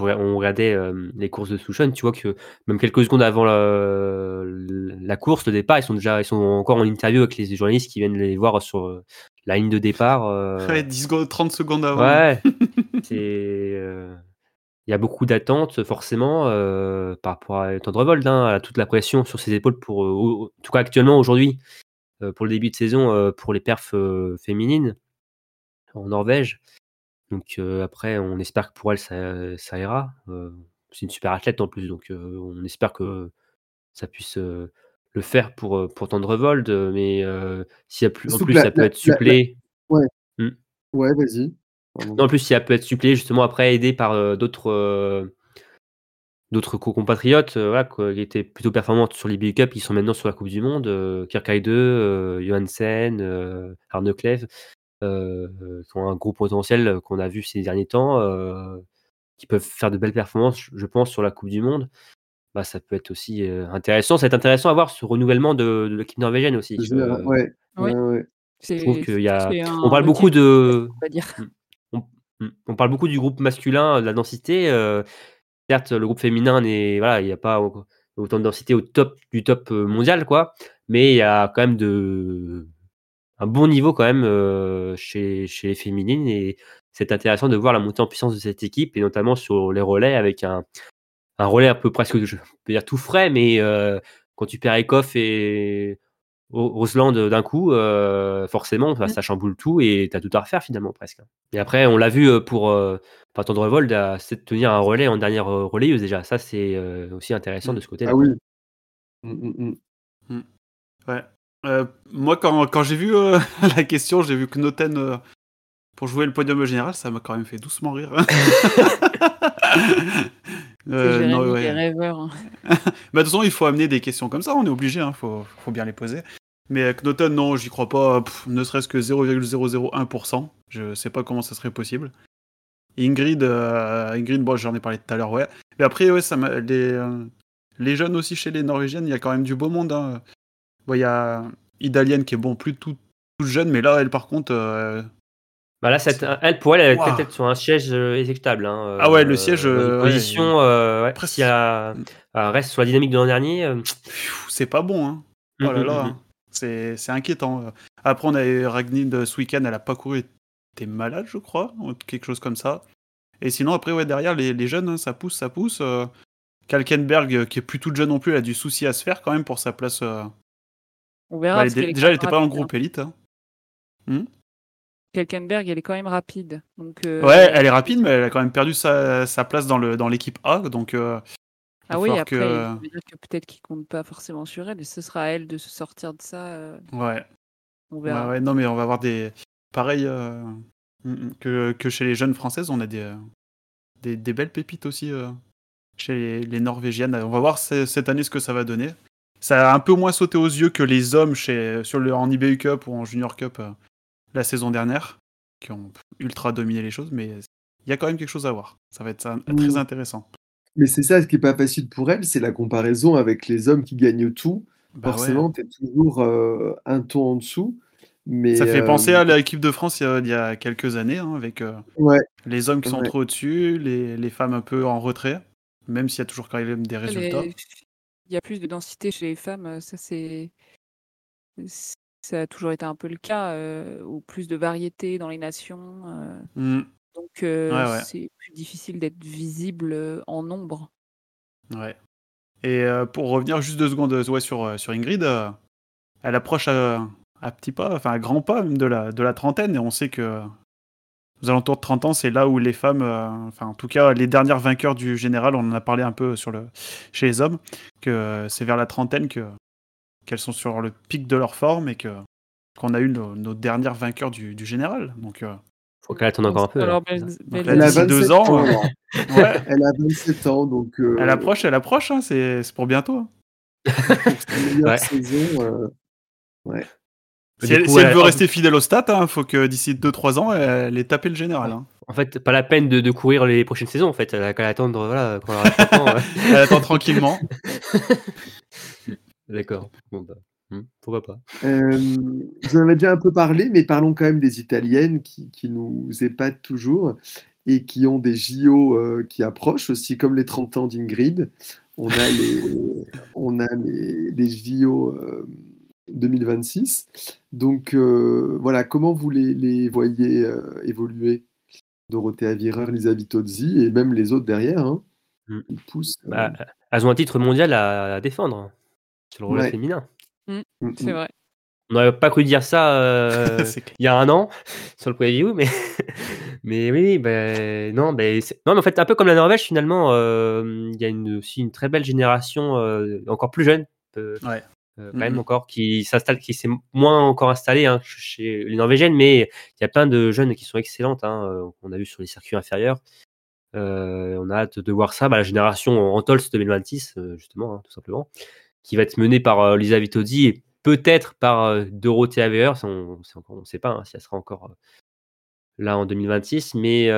on regardait euh, les courses de Souchon, tu vois que même quelques secondes avant la, la course, le départ, ils sont déjà, ils sont encore en interview avec les journalistes qui viennent les voir sur euh, la ligne de départ. euh. Ouais, 10 secondes, 30 secondes avant. Ouais, <laughs> c'est. euh, Il y a beaucoup d'attentes, forcément, euh, par rapport à Tendrevold. Hein, elle a toute la pression sur ses épaules pour, euh, en tout cas actuellement, aujourd'hui, pour le début de saison, euh, pour les perfs euh, féminines en Norvège. Donc euh, après, on espère que pour elle, ça, ça ira. Euh, c'est une super athlète en plus, donc euh, on espère que ça puisse euh, le faire pour, euh, pour Tendrevold. euh, Mais euh, s'il y a plus, en plus, la- ça peut la- être la- supplé. Ouais, vas-y. Pardon. Non, en plus, il peut être supplé justement après aidé par euh, d'autres euh, d'autres co-compatriotes euh, voilà, quoi, qui étaient plutôt performantes sur les Big Cup, qui sont maintenant sur la Coupe du Monde. Euh, Kirkheide, euh, Johansen, euh, Arne Klev, euh, qui ont un gros potentiel qu'on a vu ces derniers temps, euh, qui peuvent faire de belles performances, je- pense, sur la Coupe du Monde. Bah, ça peut être aussi euh, intéressant. Ça va être intéressant à voir ce renouvellement de, de l'équipe norvégienne aussi. Je Euh, ouais, ouais, ouais. Trouve qu'il y a. On parle beaucoup de. on parle beaucoup du groupe masculin, de la densité. Certes, le groupe féminin n'est voilà, il n'y a pas au- autant de densité au top du top euh, mondial, quoi. Mais il y a quand même de un bon niveau quand même euh, chez, chez les féminines et c'est intéressant de voir la montée en puissance de cette équipe et notamment sur les relais avec un, un relais un peu presque, je peux dire tout frais, mais euh, quand tu perds Ekoff et Ro- Roseland d'un coup, euh, forcément, bah, Mm. ça chamboule tout et tu as tout à refaire finalement presque. Et après, on l'a vu euh, pour euh, à- c'est de tenir un relais en dernière euh, relayeuse déjà. Ça, c'est euh, aussi intéressant de ce côté-là. Ah oui. Mm, mm, mm. Ouais. Euh, moi, quand, quand j'ai vu euh, <laughs> la question, j'ai vu que Noten, euh, pour jouer le podium général, ça m'a quand même fait doucement rire. <laughs> <laughs> Euh, non, ouais. des rêveurs. hein. <laughs> Bah, de toute façon, il faut amener des questions comme ça, on est obligé, hein, faut, faut bien les poser. Mais euh, Knoten, non, j'y crois pas, pff, ne serait-ce que 0,001%. Je sais pas comment ça serait possible. Ingrid, euh, Ingrid bon, j'en ai parlé tout à l'heure, ouais. Mais après, ouais, ça les, euh, les jeunes aussi chez les Norvégiennes, il y a quand même du beau monde. hein. Bon, il y a Idalienne qui est bon, plus tout, toute jeune, mais là, elle, par contre, Bah là, cette- elle, pour elle, elle Waouh. peut-être sur un siège euh, éjectable. hein, Ah ouais, le euh, siège, euh, ouais, position, euh, ouais, presque- si elle, reste sur la dynamique de l'an dernier. euh, c'est pas bon. Hein. Oh là mm, là, mm. c'est c'est inquiétant. Après, on a Ragnhild Swiken, elle a pas couru, elle était malade, je crois, ou quelque chose comme ça. Et sinon, après, ouais, derrière, les, les jeunes, hein, ça pousse, ça pousse. euh, Kalkenberg, euh, qui est plus toute jeune non plus, elle a du souci à se faire quand même pour sa place. euh, On verra. bah, elle- déjà, elle était pas en groupe élite. hein. Kelkenberg, elle est quand même rapide. Donc, euh, Ouais, elle est rapide, mais elle a quand même perdu sa, sa place dans le dans l'équipe A. Donc, euh, Ah oui, après, que- que peut-être qu'il compte pas forcément sur elle, et ce sera à elle de se sortir de ça. euh, ouais. on verra. ouais, non, mais on va avoir des. Pareil mm, mm, que, que chez les jeunes françaises, on a des, des, des belles pépites aussi chez les, les Norvégiennes. On va voir ce- cette année ce que ça va donner. Ça a un peu moins sauté aux yeux que les hommes chez, sur le, en IBU Cup ou en Junior Cup. Euh. la saison dernière, qui ont ultra dominé les choses, mais il y a quand même quelque chose à voir. Ça va être ça- très intéressant. Mais c'est ça, ce qui est pas facile pour elle, c'est la comparaison avec les hommes qui gagnent tout. Bah ouais. Forcément, tu es toujours euh, un ton en dessous. Mais, Ça fait euh, penser à l'équipe de France il y a, il y a quelques années, hein, avec euh, Ouais, les hommes qui sont Ouais. trop au-dessus, les, les femmes un peu en retrait, même s'il y a toujours quand même des résultats. Les- Il y a plus de densité chez les femmes, euh, ça c'est. Ça a toujours été un peu le cas, euh, ou plus de variété dans les nations. euh, Mm, donc euh, Ouais, ouais. c'est plus difficile d'être visible euh, en nombre. ouais. Et pour revenir juste deux secondes ouais, sur, sur Ingrid, elle approche à, à petits pas, enfin à grands pas même de la, de la trentaine, et on sait que aux alentours de 30 ans, c'est là où les femmes, enfin en tout cas les dernières vainqueurs du général, on en a parlé un peu sur le, chez les hommes, que c'est vers la trentaine que qu'elles sont sur le pic de leur forme et que qu'on a eu nos, nos dernières vainqueurs du, du général. Donc, euh, Faut qu'elle attende encore un peu. Alors, donc belle- là, Elle a d'ici 27 deux ans, ans. euh, là. ouais, Elle a 27 ans, donc euh, elle approche, elle approche, hein, c'est c'est pour bientôt. hein. pour Ouais. saison. euh, Si Du elle, coup, si elle elle- veut rester fidèle au stats, il faut que d'ici 2-3 ans, elle ait tapé le général. hein. En fait, pas la peine de, de courir les prochaines saisons. En fait, elle a qu'à attendre voilà, quand elle aura 30 ans. ouais. <laughs> Elle attend tranquillement. <laughs> D'accord. Bon, bah, hmm, pourquoi pas. Euh, vous en avez déjà un peu parlé, mais parlons quand même des Italiennes qui, qui nous épatent toujours et qui ont des JO euh, qui approchent aussi, comme les 30 ans d'Ingrid. On a les, <laughs> on a les, les JO euh, 2026. Donc euh, voilà, comment vous les, les voyez euh, évoluer? Dorothea Virer, Lisa Vitozzi et même les autres derrière. Hein, Mm. ils poussent. euh, Bah, elles ont un titre mondial à, à défendre sur le relais Ouais. féminin. mm, C'est mm. vrai. On n'aurait pas cru dire ça euh, <laughs> C'est il y a un an sur le preview, mais, <laughs> mais oui, oui, ben, non, ben, c'est- non, mais en fait, un peu comme la Norvège, finalement, euh, il y a une, aussi une très belle génération euh, encore plus jeune, euh, Ouais. euh, quand même encore, qui s'installe, qui s'est moins encore installée hein, chez les Norvégiennes, mais il y a plein de jeunes qui sont excellentes, hein, qu'on a vu sur les circuits inférieurs. Euh, on a hâte de voir ça. Bah, la génération Antols 2026, euh, justement, hein, tout simplement, qui va être menée par euh, Lisa Vitozzi et peut-être par euh, Dorothea Weber. Ça, On ne sait pas hein, si elle sera encore euh, là en 2026. Mais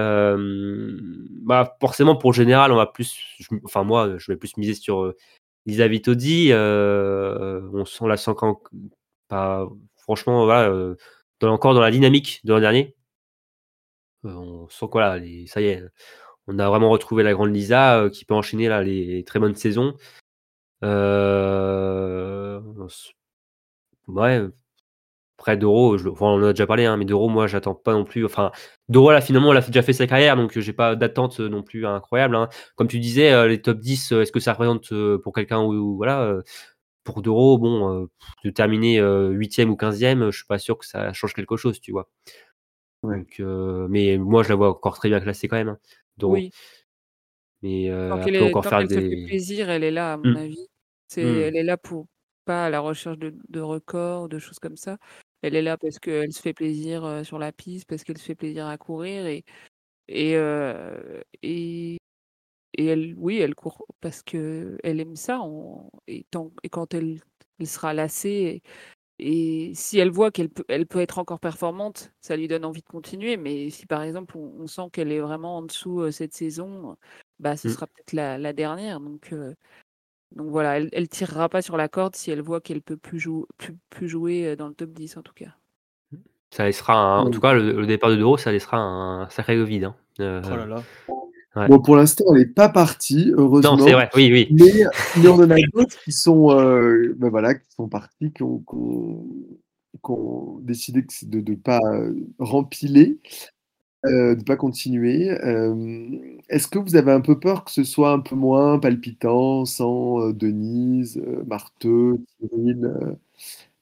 bah, forcément, pour général, on va plus. je- enfin, moi, je vais plus miser sur Lisa Vitozzi. Euh, on, sent- la sent quand, pas, franchement, voilà, dans, encore dans la dynamique de l'an dernier. On sent quoi là, ça y est, on a vraiment retrouvé la grande Lisa qui peut enchaîner là les très bonnes saisons. Euh, on ouais, après Doro, je- enfin, on en a déjà parlé, hein, mais Doro, moi, j'attends pas non plus. Enfin, Doro, là, finalement, elle a déjà fait sa carrière, donc euh, j'ai pas d'attente euh, non plus incroyable. hein. Comme tu disais, les top 10, euh, est-ce que ça représente pour quelqu'un ou, voilà pour Doro, bon, euh, de terminer euh, 8e ou 15e, je suis pas sûr que ça change quelque chose, tu vois. Ouais. Donc, euh, mais moi, je la vois encore très bien classée quand même, hein. Oui. Mais euh, Tant elle qu'elle peut est- encore tant faire qu'elle se fait des. plaisir, elle est là, à mon Mm. avis. C'est, Mm. Elle est là pour pas à la recherche de, de records, de choses comme ça. Elle est là parce qu'elle se fait plaisir sur la piste, parce qu'elle se fait plaisir à courir et et euh, et, et elle, oui, elle court parce que elle aime ça. et, tant- et quand elle, elle sera lassée et, si elle voit qu'elle peut, elle peut être encore performante, ça lui donne envie de continuer. Mais si par exemple on, on sent qu'elle est vraiment en dessous euh, cette saison, bah ce Mm. sera peut-être la, la dernière. Donc euh, donc voilà, elle, elle tirera pas sur la corde si elle voit qu'elle peut plus, jou- plus, plus jouer euh, dans le top 10 en tout cas. Ça laissera, un- en Mm. tout cas, le, le départ de Doro, ça laissera un sacré vide. hein. Euh, Oh là là. Ouais. Bon, pour l'instant, elle n'est pas partie, heureusement. non, c'est vrai, oui, oui. Mais, mais on en a d'autres qui sont, euh, ben voilà, qui sont partis, qui ont, qui ont- qui ont décidé de ne pas euh, rempiler, euh, de ne pas continuer. Euh, Est-ce que vous avez un peu peur que ce soit un peu moins palpitant sans Denise, Marteux, Cyril,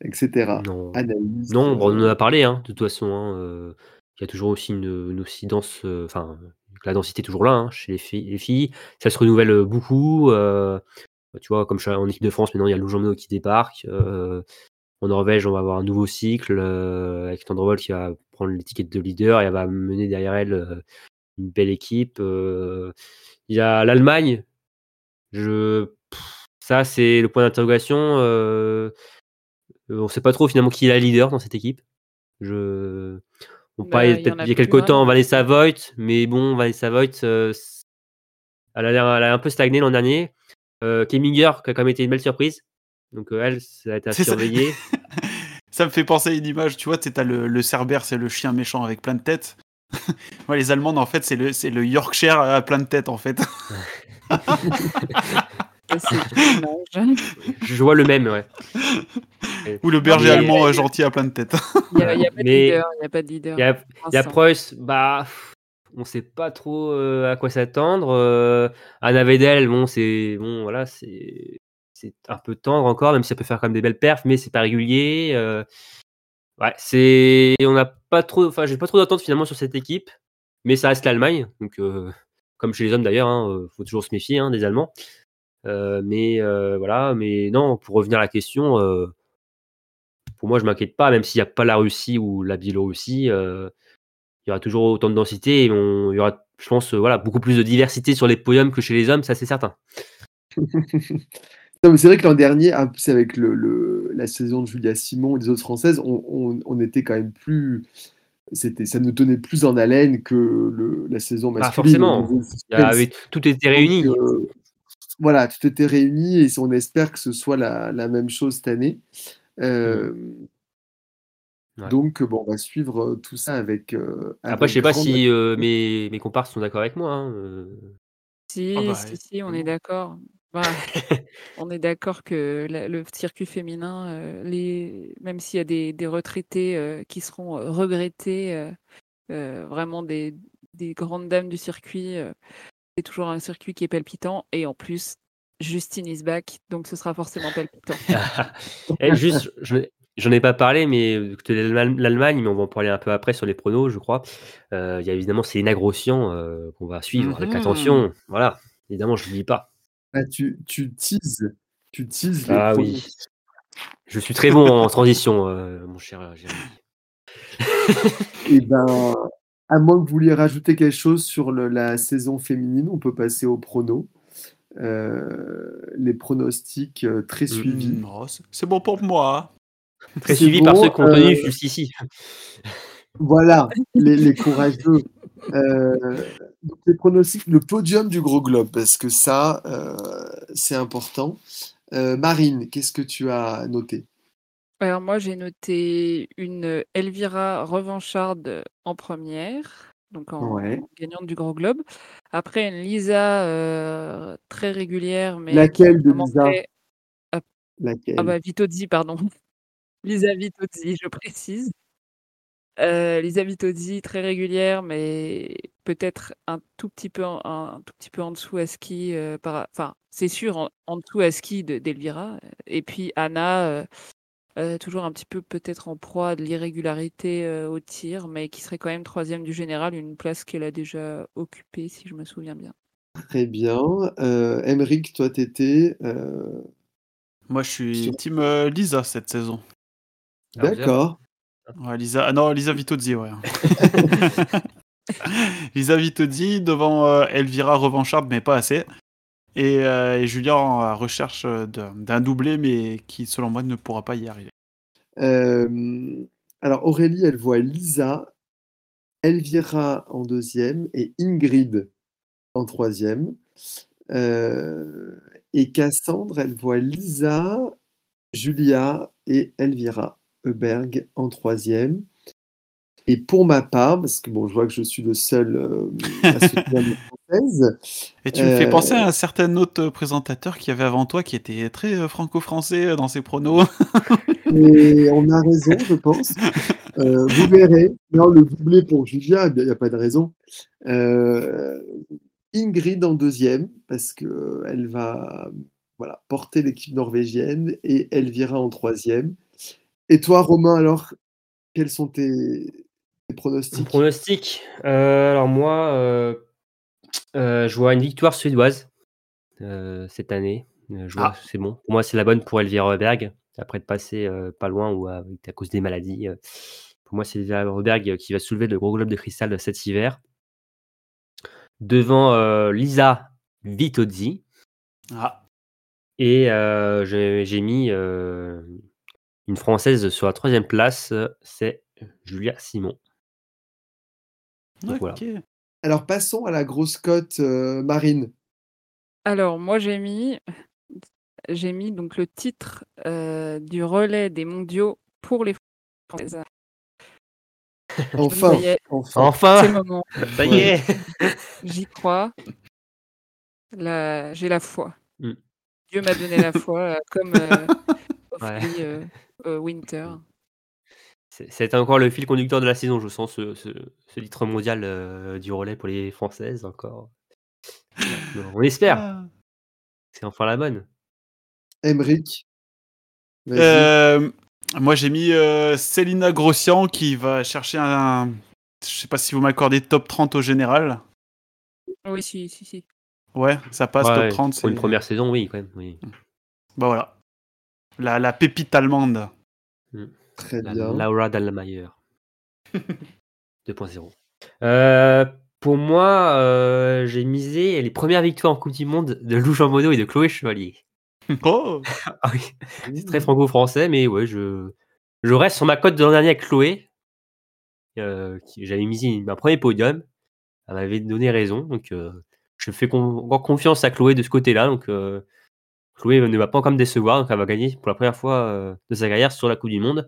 etc. Non. Anaïs. Non, on en a parlé, hein, de toute façon. hein, Il y a toujours aussi une, une incidence, euh, enfin, la densité est toujours là hein, chez les filles, les filles. Ça se renouvelle beaucoup. tu vois, comme en équipe de France, maintenant, il y a Lou Jean qui débarque. en Norvège, on va avoir un nouveau cycle avec Tandrevol qui va prendre l'étiquette de leader et elle va mener derrière elle une belle équipe. Il y a l'Allemagne. Je... Ça, c'est le point d'interrogation. on sait pas trop finalement qui est la leader dans cette équipe. Je... On Bah, il y a quelques temps vraiment. Vanessa Voigt, mais bon, Vanessa Voigt, euh, elle, a l'air- elle a un peu stagné l'an dernier. Euh, Keminger, qui a quand même été une belle surprise. Donc euh, elle, ça a été à C'est ça. surveiller. <laughs> Ça me fait penser à une image, tu vois, tu sais, t'as le, le Cerbère, c'est le chien méchant avec plein de têtes. <laughs> Moi, les Allemandes, en fait, c'est le, c'est le Yorkshire à plein de têtes, en fait. <laughs> Je vois le même, ouais. <laughs> Ou le berger allemand euh, gentil à plein de têtes. <laughs> Il n'y a, il pas de Mais- leader. Il y a pas de leader. Il y a, il. Preuss, bah, on sait pas trop euh, à quoi s'attendre. Euh, Anna Vedel, bon, c'est bon, voilà, c'est c'est un peu tendre encore, même si ça peut faire quand même des belles perfs, mais c'est pas régulier. euh, ouais, c'est, on n'a pas trop, enfin, j'ai pas trop d'attente finalement sur cette équipe, mais ça reste l'Allemagne, donc euh, comme chez les hommes d'ailleurs, hein, euh, faut toujours se méfier hein, des Allemands. Euh, mais euh, voilà, mais non, pour revenir à la question, euh, pour moi, je m'inquiète pas, même s'il n'y a pas la Russie ou la Biélorussie. euh, il y aura toujours autant de densité et on, il y aura, je pense, euh, voilà, beaucoup plus de diversité sur les podiums que chez les hommes, ça c'est certain. <laughs> C'est vrai que l'an dernier, c'est avec le, le- la saison de Julia Simon et des autres françaises, on, on- on était quand même plus. C'était, ça nous tenait plus en haleine que le- la saison masculine. forcément. au niveau Il y a- suspense. tout était réuni. Donc, euh, voilà, tout était réuni et on espère que ce soit la, la même chose cette année. Euh, Ouais. Donc, bon, on va suivre euh, tout ça avec. euh, Après, avec je sais pas si euh, mes, mes comparses sont d'accord avec moi. hein, euh. Si, Ah bah, si, si, on est évidemment. d'accord. Bah, <laughs> on est d'accord que la- le circuit féminin, euh, les, même s'il y a des, des retraités euh, qui seront euh, regrettés, euh, euh, vraiment des, des grandes dames du circuit, euh, c'est toujours un circuit qui est palpitant. Et en plus, Justine is back, donc ce sera forcément palpitant. <laughs> Eh, juste, je- j'en ai pas parlé, mais l'Allemagne, mais on va en parler un peu après sur les pronos, je crois. Euh, Il y a évidemment Céline Grossian euh, qu'on va suivre avec Mhm. attention. Voilà, évidemment, je ne dis pas. Ah, tu, tu teases, tu teases les Ah oui. Je suis très bon en transition, euh, mon cher Jérémy. <laughs> Eh ben, à moins que vous vouliez rajouter quelque chose sur le- la saison féminine, on peut passer aux pronos. Euh, les pronostics euh, très suivis. Non, c'est- c'est bon pour moi. Très suivi par ceux qui ont tenu euh, jusqu'ici. Voilà, les, les courageux. Euh, donc les pronostics, le podium du gros globe, parce que ça, euh, c'est important. Euh, Marine, qu'est-ce que tu as noté? Alors moi, j'ai noté une Elvira revancharde en première, donc en Ouais. gagnante du Grand Globe. Après, une Lisa euh, très régulière, mais Laquelle de Lisa? manquait- Laquelle? Ah bah Vitozzi, pardon. <laughs> Lisa Vitozzi, je précise. Euh, Lisa Vitozzi, très régulière, mais peut-être un tout petit peu en, un tout petit peu en dessous à ski. euh, par, enfin, c'est sûr, en, en dessous à ski de- d'Elvira. Et puis Anna, euh, toujours un petit peu peut-être en proie à de l'irrégularité euh, au tir, mais qui serait quand même troisième du général, une place qu'elle a déjà occupée, si je me souviens bien. Très bien. Euh, Emeric, toi, t'étais. euh, Moi, je suis Sur- team euh, Lisa cette saison. Déjà, D'accord. Ouais, Lisa... Ah non, Lisa Vitozzi, ouais. <laughs> <laughs> Lisa Vitozzi devant euh, Elvira revancharde, mais pas assez. Et, euh, et Julien en recherche euh, d'un doublé, mais qui, selon moi, ne pourra pas y arriver. Euh, alors Aurélie, elle voit Lisa, Elvira en deuxième et Ingrid en troisième. Euh, et Cassandre, elle voit Lisa, Julia et Elvira Heuberg en troisième. Et pour ma part, parce que bon, je vois que je suis le seul euh, à soutenir <laughs> Et tu me fais Euh, penser à un certain autre présentateur qui avait avant toi, qui était très euh, franco-français euh, dans ses pronos. <laughs> Et on a raison, je pense. <laughs> Euh, vous verrez. Non, le doublé pour Julia, il n'y a pas de raison. Euh, Ingrid en deuxième, parce qu'elle va voilà, porter l'équipe norvégienne, et Elvira en troisième. Et toi, Romain, alors, quels sont tes, pronostics? Pronostic. Euh, alors moi, euh, je vois une victoire suédoise euh, cette année. Euh, Ah. c'est bon. Pour moi, c'est la bonne pour Elvira Heuberg. Après de passer pas loin ou à, à cause des maladies. pour moi, c'est Elvira Heuberg qui va soulever le gros globe de cristal cet hiver. Devant Lisa Vitozzi. Ah, Et j'ai mis une Française sur la troisième place, c'est Julia Simon. Donc voilà. Alors passons à la grosse cote euh, marine. Alors, moi, j'ai mis, j'ai mis donc le titre euh, du relais des mondiaux pour les Françaises. <laughs> Enfin, enfin. c'est le Enfin, moment. ça y est. J'y crois. La- J'ai la foi. Mm. Dieu m'a donné la foi, euh, comme euh, Ouais. Euh, euh, Winter. C'est encore le fil conducteur de la saison, je sens, ce, ce, ce titre mondial euh, du relais pour les Françaises encore. On espère. Ah. C'est enfin la bonne. Emric. Euh, moi, j'ai mis euh, Célina Grossian qui va chercher un. Je sais pas si vous m'accordez top 30 au général. Oui, si, si, si. Ouais, ça passe Ouais, top 30. pour une première saison, oui, quand même. Oui. Bah voilà. La, la pépite allemande. Très La bien. Laura Dallmeyer. 2.0. <laughs> Euh, pour moi, euh, j'ai misé les premières victoires en Coupe du Monde de Lou Jean Monod et de Chloé Chevalier. <laughs> Oh <laughs> Ah oui, c'est très franco-français, mais ouais, je, je reste sur ma cote de l'an dernier avec Chloé. Euh, J'avais misé un premier podium. Elle m'avait donné raison. Donc, euh, je fais con- confiance à Chloé de ce côté-là. Donc, euh, Chloé ne va pas encore me décevoir. Donc, elle va gagner pour la première fois euh, de sa carrière sur la Coupe du Monde.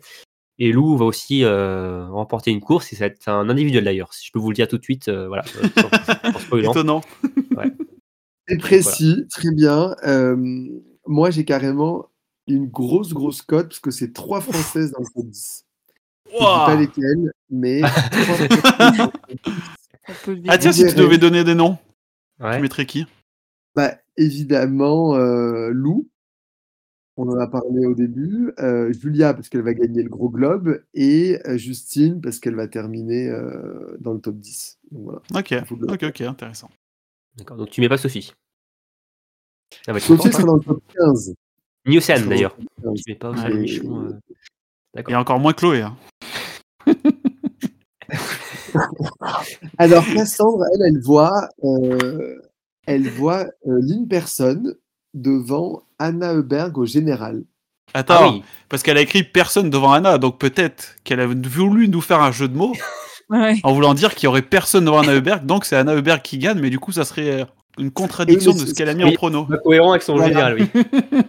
Et Lou va aussi euh, remporter une course. Et ça va être un individuel d'ailleurs. Si je peux vous le dire tout de suite. euh, voilà, euh. Étonnant. C'est précis, très bien. Euh, moi, j'ai carrément une grosse, grosse cote parce que c'est trois Françaises dans le top 10. Je ne pas lesquelles, mais <laughs> trois Françaises dans le top 10. On peut le Ah tiens, si tu devais donner des noms, Ouais. tu mettrais qui? Bah, évidemment, euh, Lou, on en a parlé au début, euh, Julia parce qu'elle va gagner le gros globe et euh, Justine parce qu'elle va terminer euh, dans le top 10. Donc, voilà. Ok, Faut le- ok, ok, intéressant. D'accord. Donc, tu mets pas Sophie. Ah bah, tu Sophie sera dans le top 15. Ni Océane sera d'ailleurs. dans le top Tu mets pas Ouais. Océane Michon. euh, Et D'accord. encore moins Chloé. hein. <laughs> <laughs> Alors Cassandre, elle, elle voit, euh, elle voit euh, Lynn Person devant Anna Heuberg au général. Attends, Ah oui. parce qu'elle a écrit personne devant Anna, donc peut-être qu'elle a voulu nous faire un jeu de mots <laughs> Ouais. en voulant dire qu'il y aurait personne devant Anna Heuberg, donc c'est Anna Heuberg qui gagne, mais du coup ça serait euh, une contradiction Oui, de ce qu'elle a mis oui. en prono. Cohérent avec son Voilà. général, oui.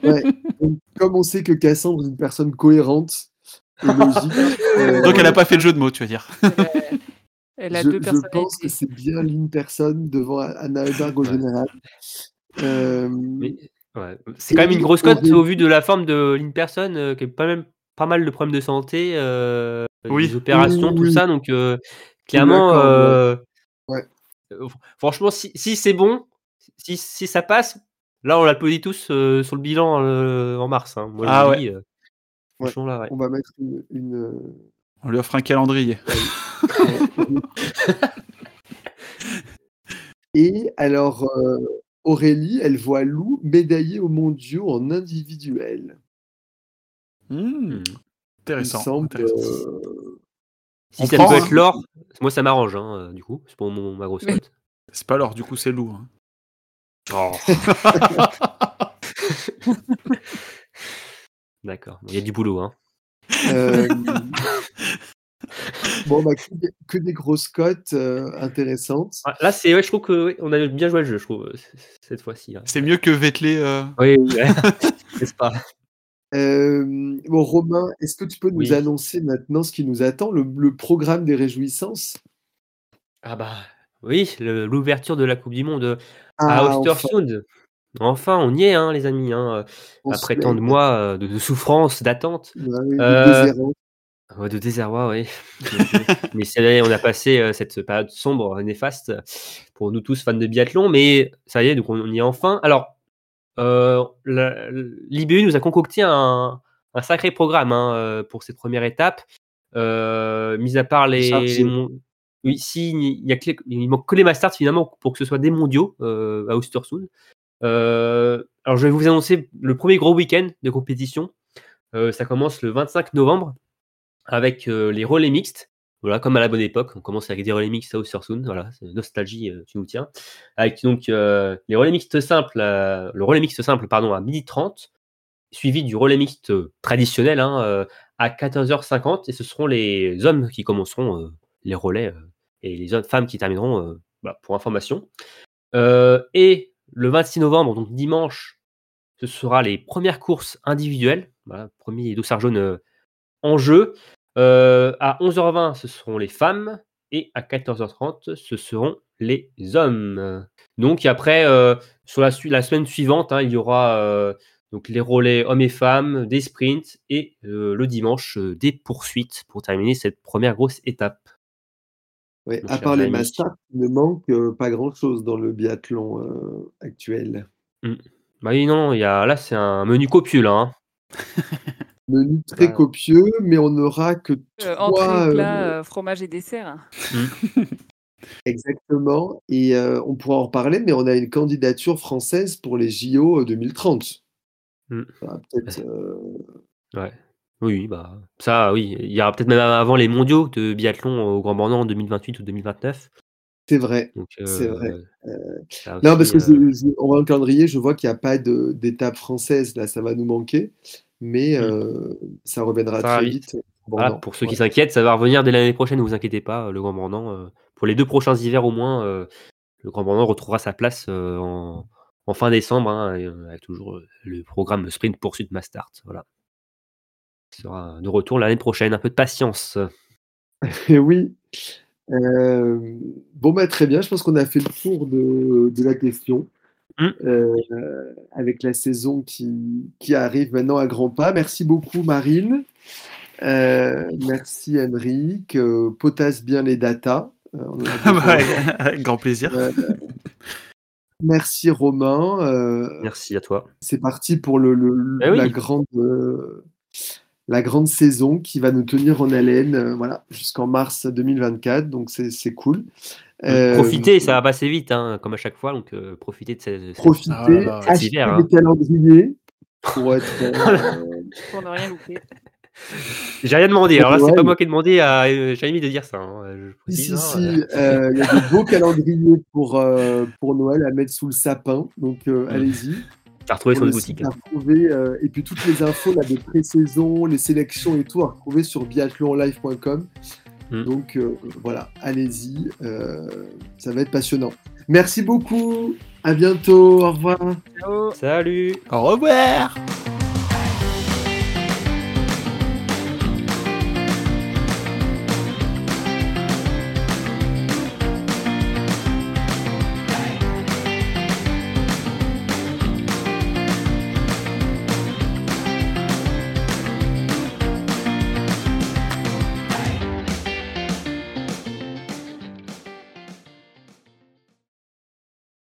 <laughs> Ouais. Donc, comme on sait que Cassandre est une personne cohérente <laughs> et logique, euh, Donc elle a pas fait de jeu de mots, tu vas dire. Elle a je, deux je pense que c'est bien Lynn Person devant Anna Heuberg au général. Euh, Mais, ouais. C'est quand même une grosse cote au vu de la forme de Lynn Person, euh, qui a pas, même, pas mal de problèmes de santé, euh, Oui. des opérations, Oui, tout oui. ça. Donc, euh, clairement, euh, ouais. euh, fr- franchement, si, si c'est bon, si, si ça passe, là, on l'applaudit tous euh, sur le bilan euh, en mars. hein. Moi, je Ah vous ouais. dis, euh, franchement, là, ouais. on va mettre une, une, On lui offre un calendrier. <laughs> Et alors, euh, Aurélie, elle voit Lou médaillée aux mondiaux en individuel. Hmm, Hmm. Il intéressant. semble. intéressant. euh, Si On ça prend, peut hein. être l'or, moi, ça m'arrange, hein, euh, du coup. C'est pour mon, ma grosse Mais- cote. C'est pas l'or, du coup c'est loup. hein. Oh. <laughs> D'accord. Il y a du boulot, hein. euh, <laughs> bon, bah, que, des, que des grosses cotes euh, intéressantes. Ah, Là, c'est, ouais, je trouve que ouais, on a bien joué le jeu, je trouve, euh, cette fois-ci. là. C'est mieux que Vettelé. euh, Oui, oui, ouais. <laughs> N'est-ce pas? Euh, bon, Romain, est-ce que tu peux nous Oui. annoncer maintenant ce qui nous attend, le, le programme des réjouissances? Ah bah oui, le- l'ouverture de la Coupe du Monde à Ah, enfin, Ostersund. Enfin, on y est, hein, les amis. hein, Après tant de mois euh, de, de souffrance, d'attente, Euh, de désarroi, oui. <laughs> mais c'est vrai, on a passé euh, cette période sombre, néfaste, pour nous tous fans de biathlon. Mais ça y est, donc on, on y est enfin. Alors, euh, l'IBU nous a concocté un, un sacré programme hein, euh, pour cette première étape. Euh, mis à part les, Chargé. les mon- oui, si, il, y a que les- il manque que les Masters finalement pour que ce soit des mondiaux euh, à Ostersund. Euh, alors je vais vous annoncer le premier gros week-end de compétition. Euh, ça commence le 25 novembre avec euh, les relais mixtes. Voilà, comme à la bonne époque, on commence avec des relais mixtes à Ostersund. Voilà, nostalgie, euh, tu nous tiens. Avec donc euh, les relais mixtes simples, euh, le relais mixte simple, pardon, à 12h30. suivi du relais mixte traditionnel hein, euh, à 14h50 et ce seront les hommes qui commenceront euh, les relais euh, et les femmes qui termineront euh, voilà, pour information. Euh, et le 26 novembre, donc dimanche, ce sera les premières courses individuelles. Premier dossard jaune euh, en jeu. Euh, à 11h20, ce seront les femmes. Et à 14h30, ce seront les hommes. Donc après, euh, sur la, semaine suivante, hein, il y aura euh, donc les relais hommes et femmes, des sprints et euh, le dimanche, euh, des poursuites pour terminer cette première grosse étape. Ouais, à part les masters, il ne manque euh, pas grand-chose dans le biathlon euh, actuel. Bah oui, non, il y a, là, c'est un menu copieux, là. hein. <laughs> Menu très Ouais. copieux, mais on n'aura que Euh, trois. entrée, euh, plat, euh, fromage et dessert. <laughs> Exactement. Et euh, on pourra en reparler, mais on a une candidature française pour les JO 2030. Mm. Euh, Ouais. Oui, bah, ça, oui. Il y aura peut-être même avant les mondiaux de biathlon au Grand Bornand en 2028 ou 2029. C'est vrai. Donc, C'est euh, vrai. Non, parce que euh, je- je- on voit le calendrier, je vois qu'il n'y a pas de- d'étape française, là, ça va nous manquer, mais Mm. euh, ça reviendra Ça très vite. vite. voilà, Bon, pour ceux ouais. qui s'inquiètent, ça va revenir dès l'année prochaine, ne vous inquiétez pas, le Grand Bornand. euh, pour les deux prochains hivers au moins, euh, le Grand Bornand retrouvera sa place euh, en, en fin décembre, hein, euh, avec toujours euh, le programme Sprint Poursuite Mastart. Voilà. Il sera de retour l'année prochaine. Un peu de patience. Et <laughs> oui. Euh, bon, bah, très bien, je pense qu'on a fait le tour de, de la question. Mm. Euh, avec la saison qui, qui arrive maintenant à grands pas. Merci beaucoup, Marine. Euh, merci, Henrik. Euh, potasse bien les datas. Euh, avec <laughs> grand plaisir. Euh, merci, Romain. Euh, Merci à toi. c'est parti pour le, le- Eh oui. la, grande, euh, la grande saison qui va nous tenir en haleine euh, voilà, jusqu'en mars 2024. Donc, c'est c'est cool. Euh, Profitez, ça va passer vite, hein, comme à chaque fois. Donc, euh, profitez de cette. Profitez, Ah là là, cet achetez hiver, des hein. calendriers pour <laughs> être. euh, Pour ne rien louper. J'ai rien demandé. Alors là, c'est pas moi qui ai demandé à Jérémy de dire ça. hein, je si, hein, euh, il y a de beaux calendriers pour, euh, pour Noël à mettre sous le sapin. Donc, euh, Mm. allez-y. T'as retrouvé Pour sur une boutique. à retrouver, euh, et puis toutes les infos là, de pré-saison, les sélections et tout à retrouver sur biathlonlive.com. Mm. Donc euh, voilà, allez-y, euh, ça va être passionnant. Merci beaucoup, à bientôt, au revoir. Ciao. Salut Au revoir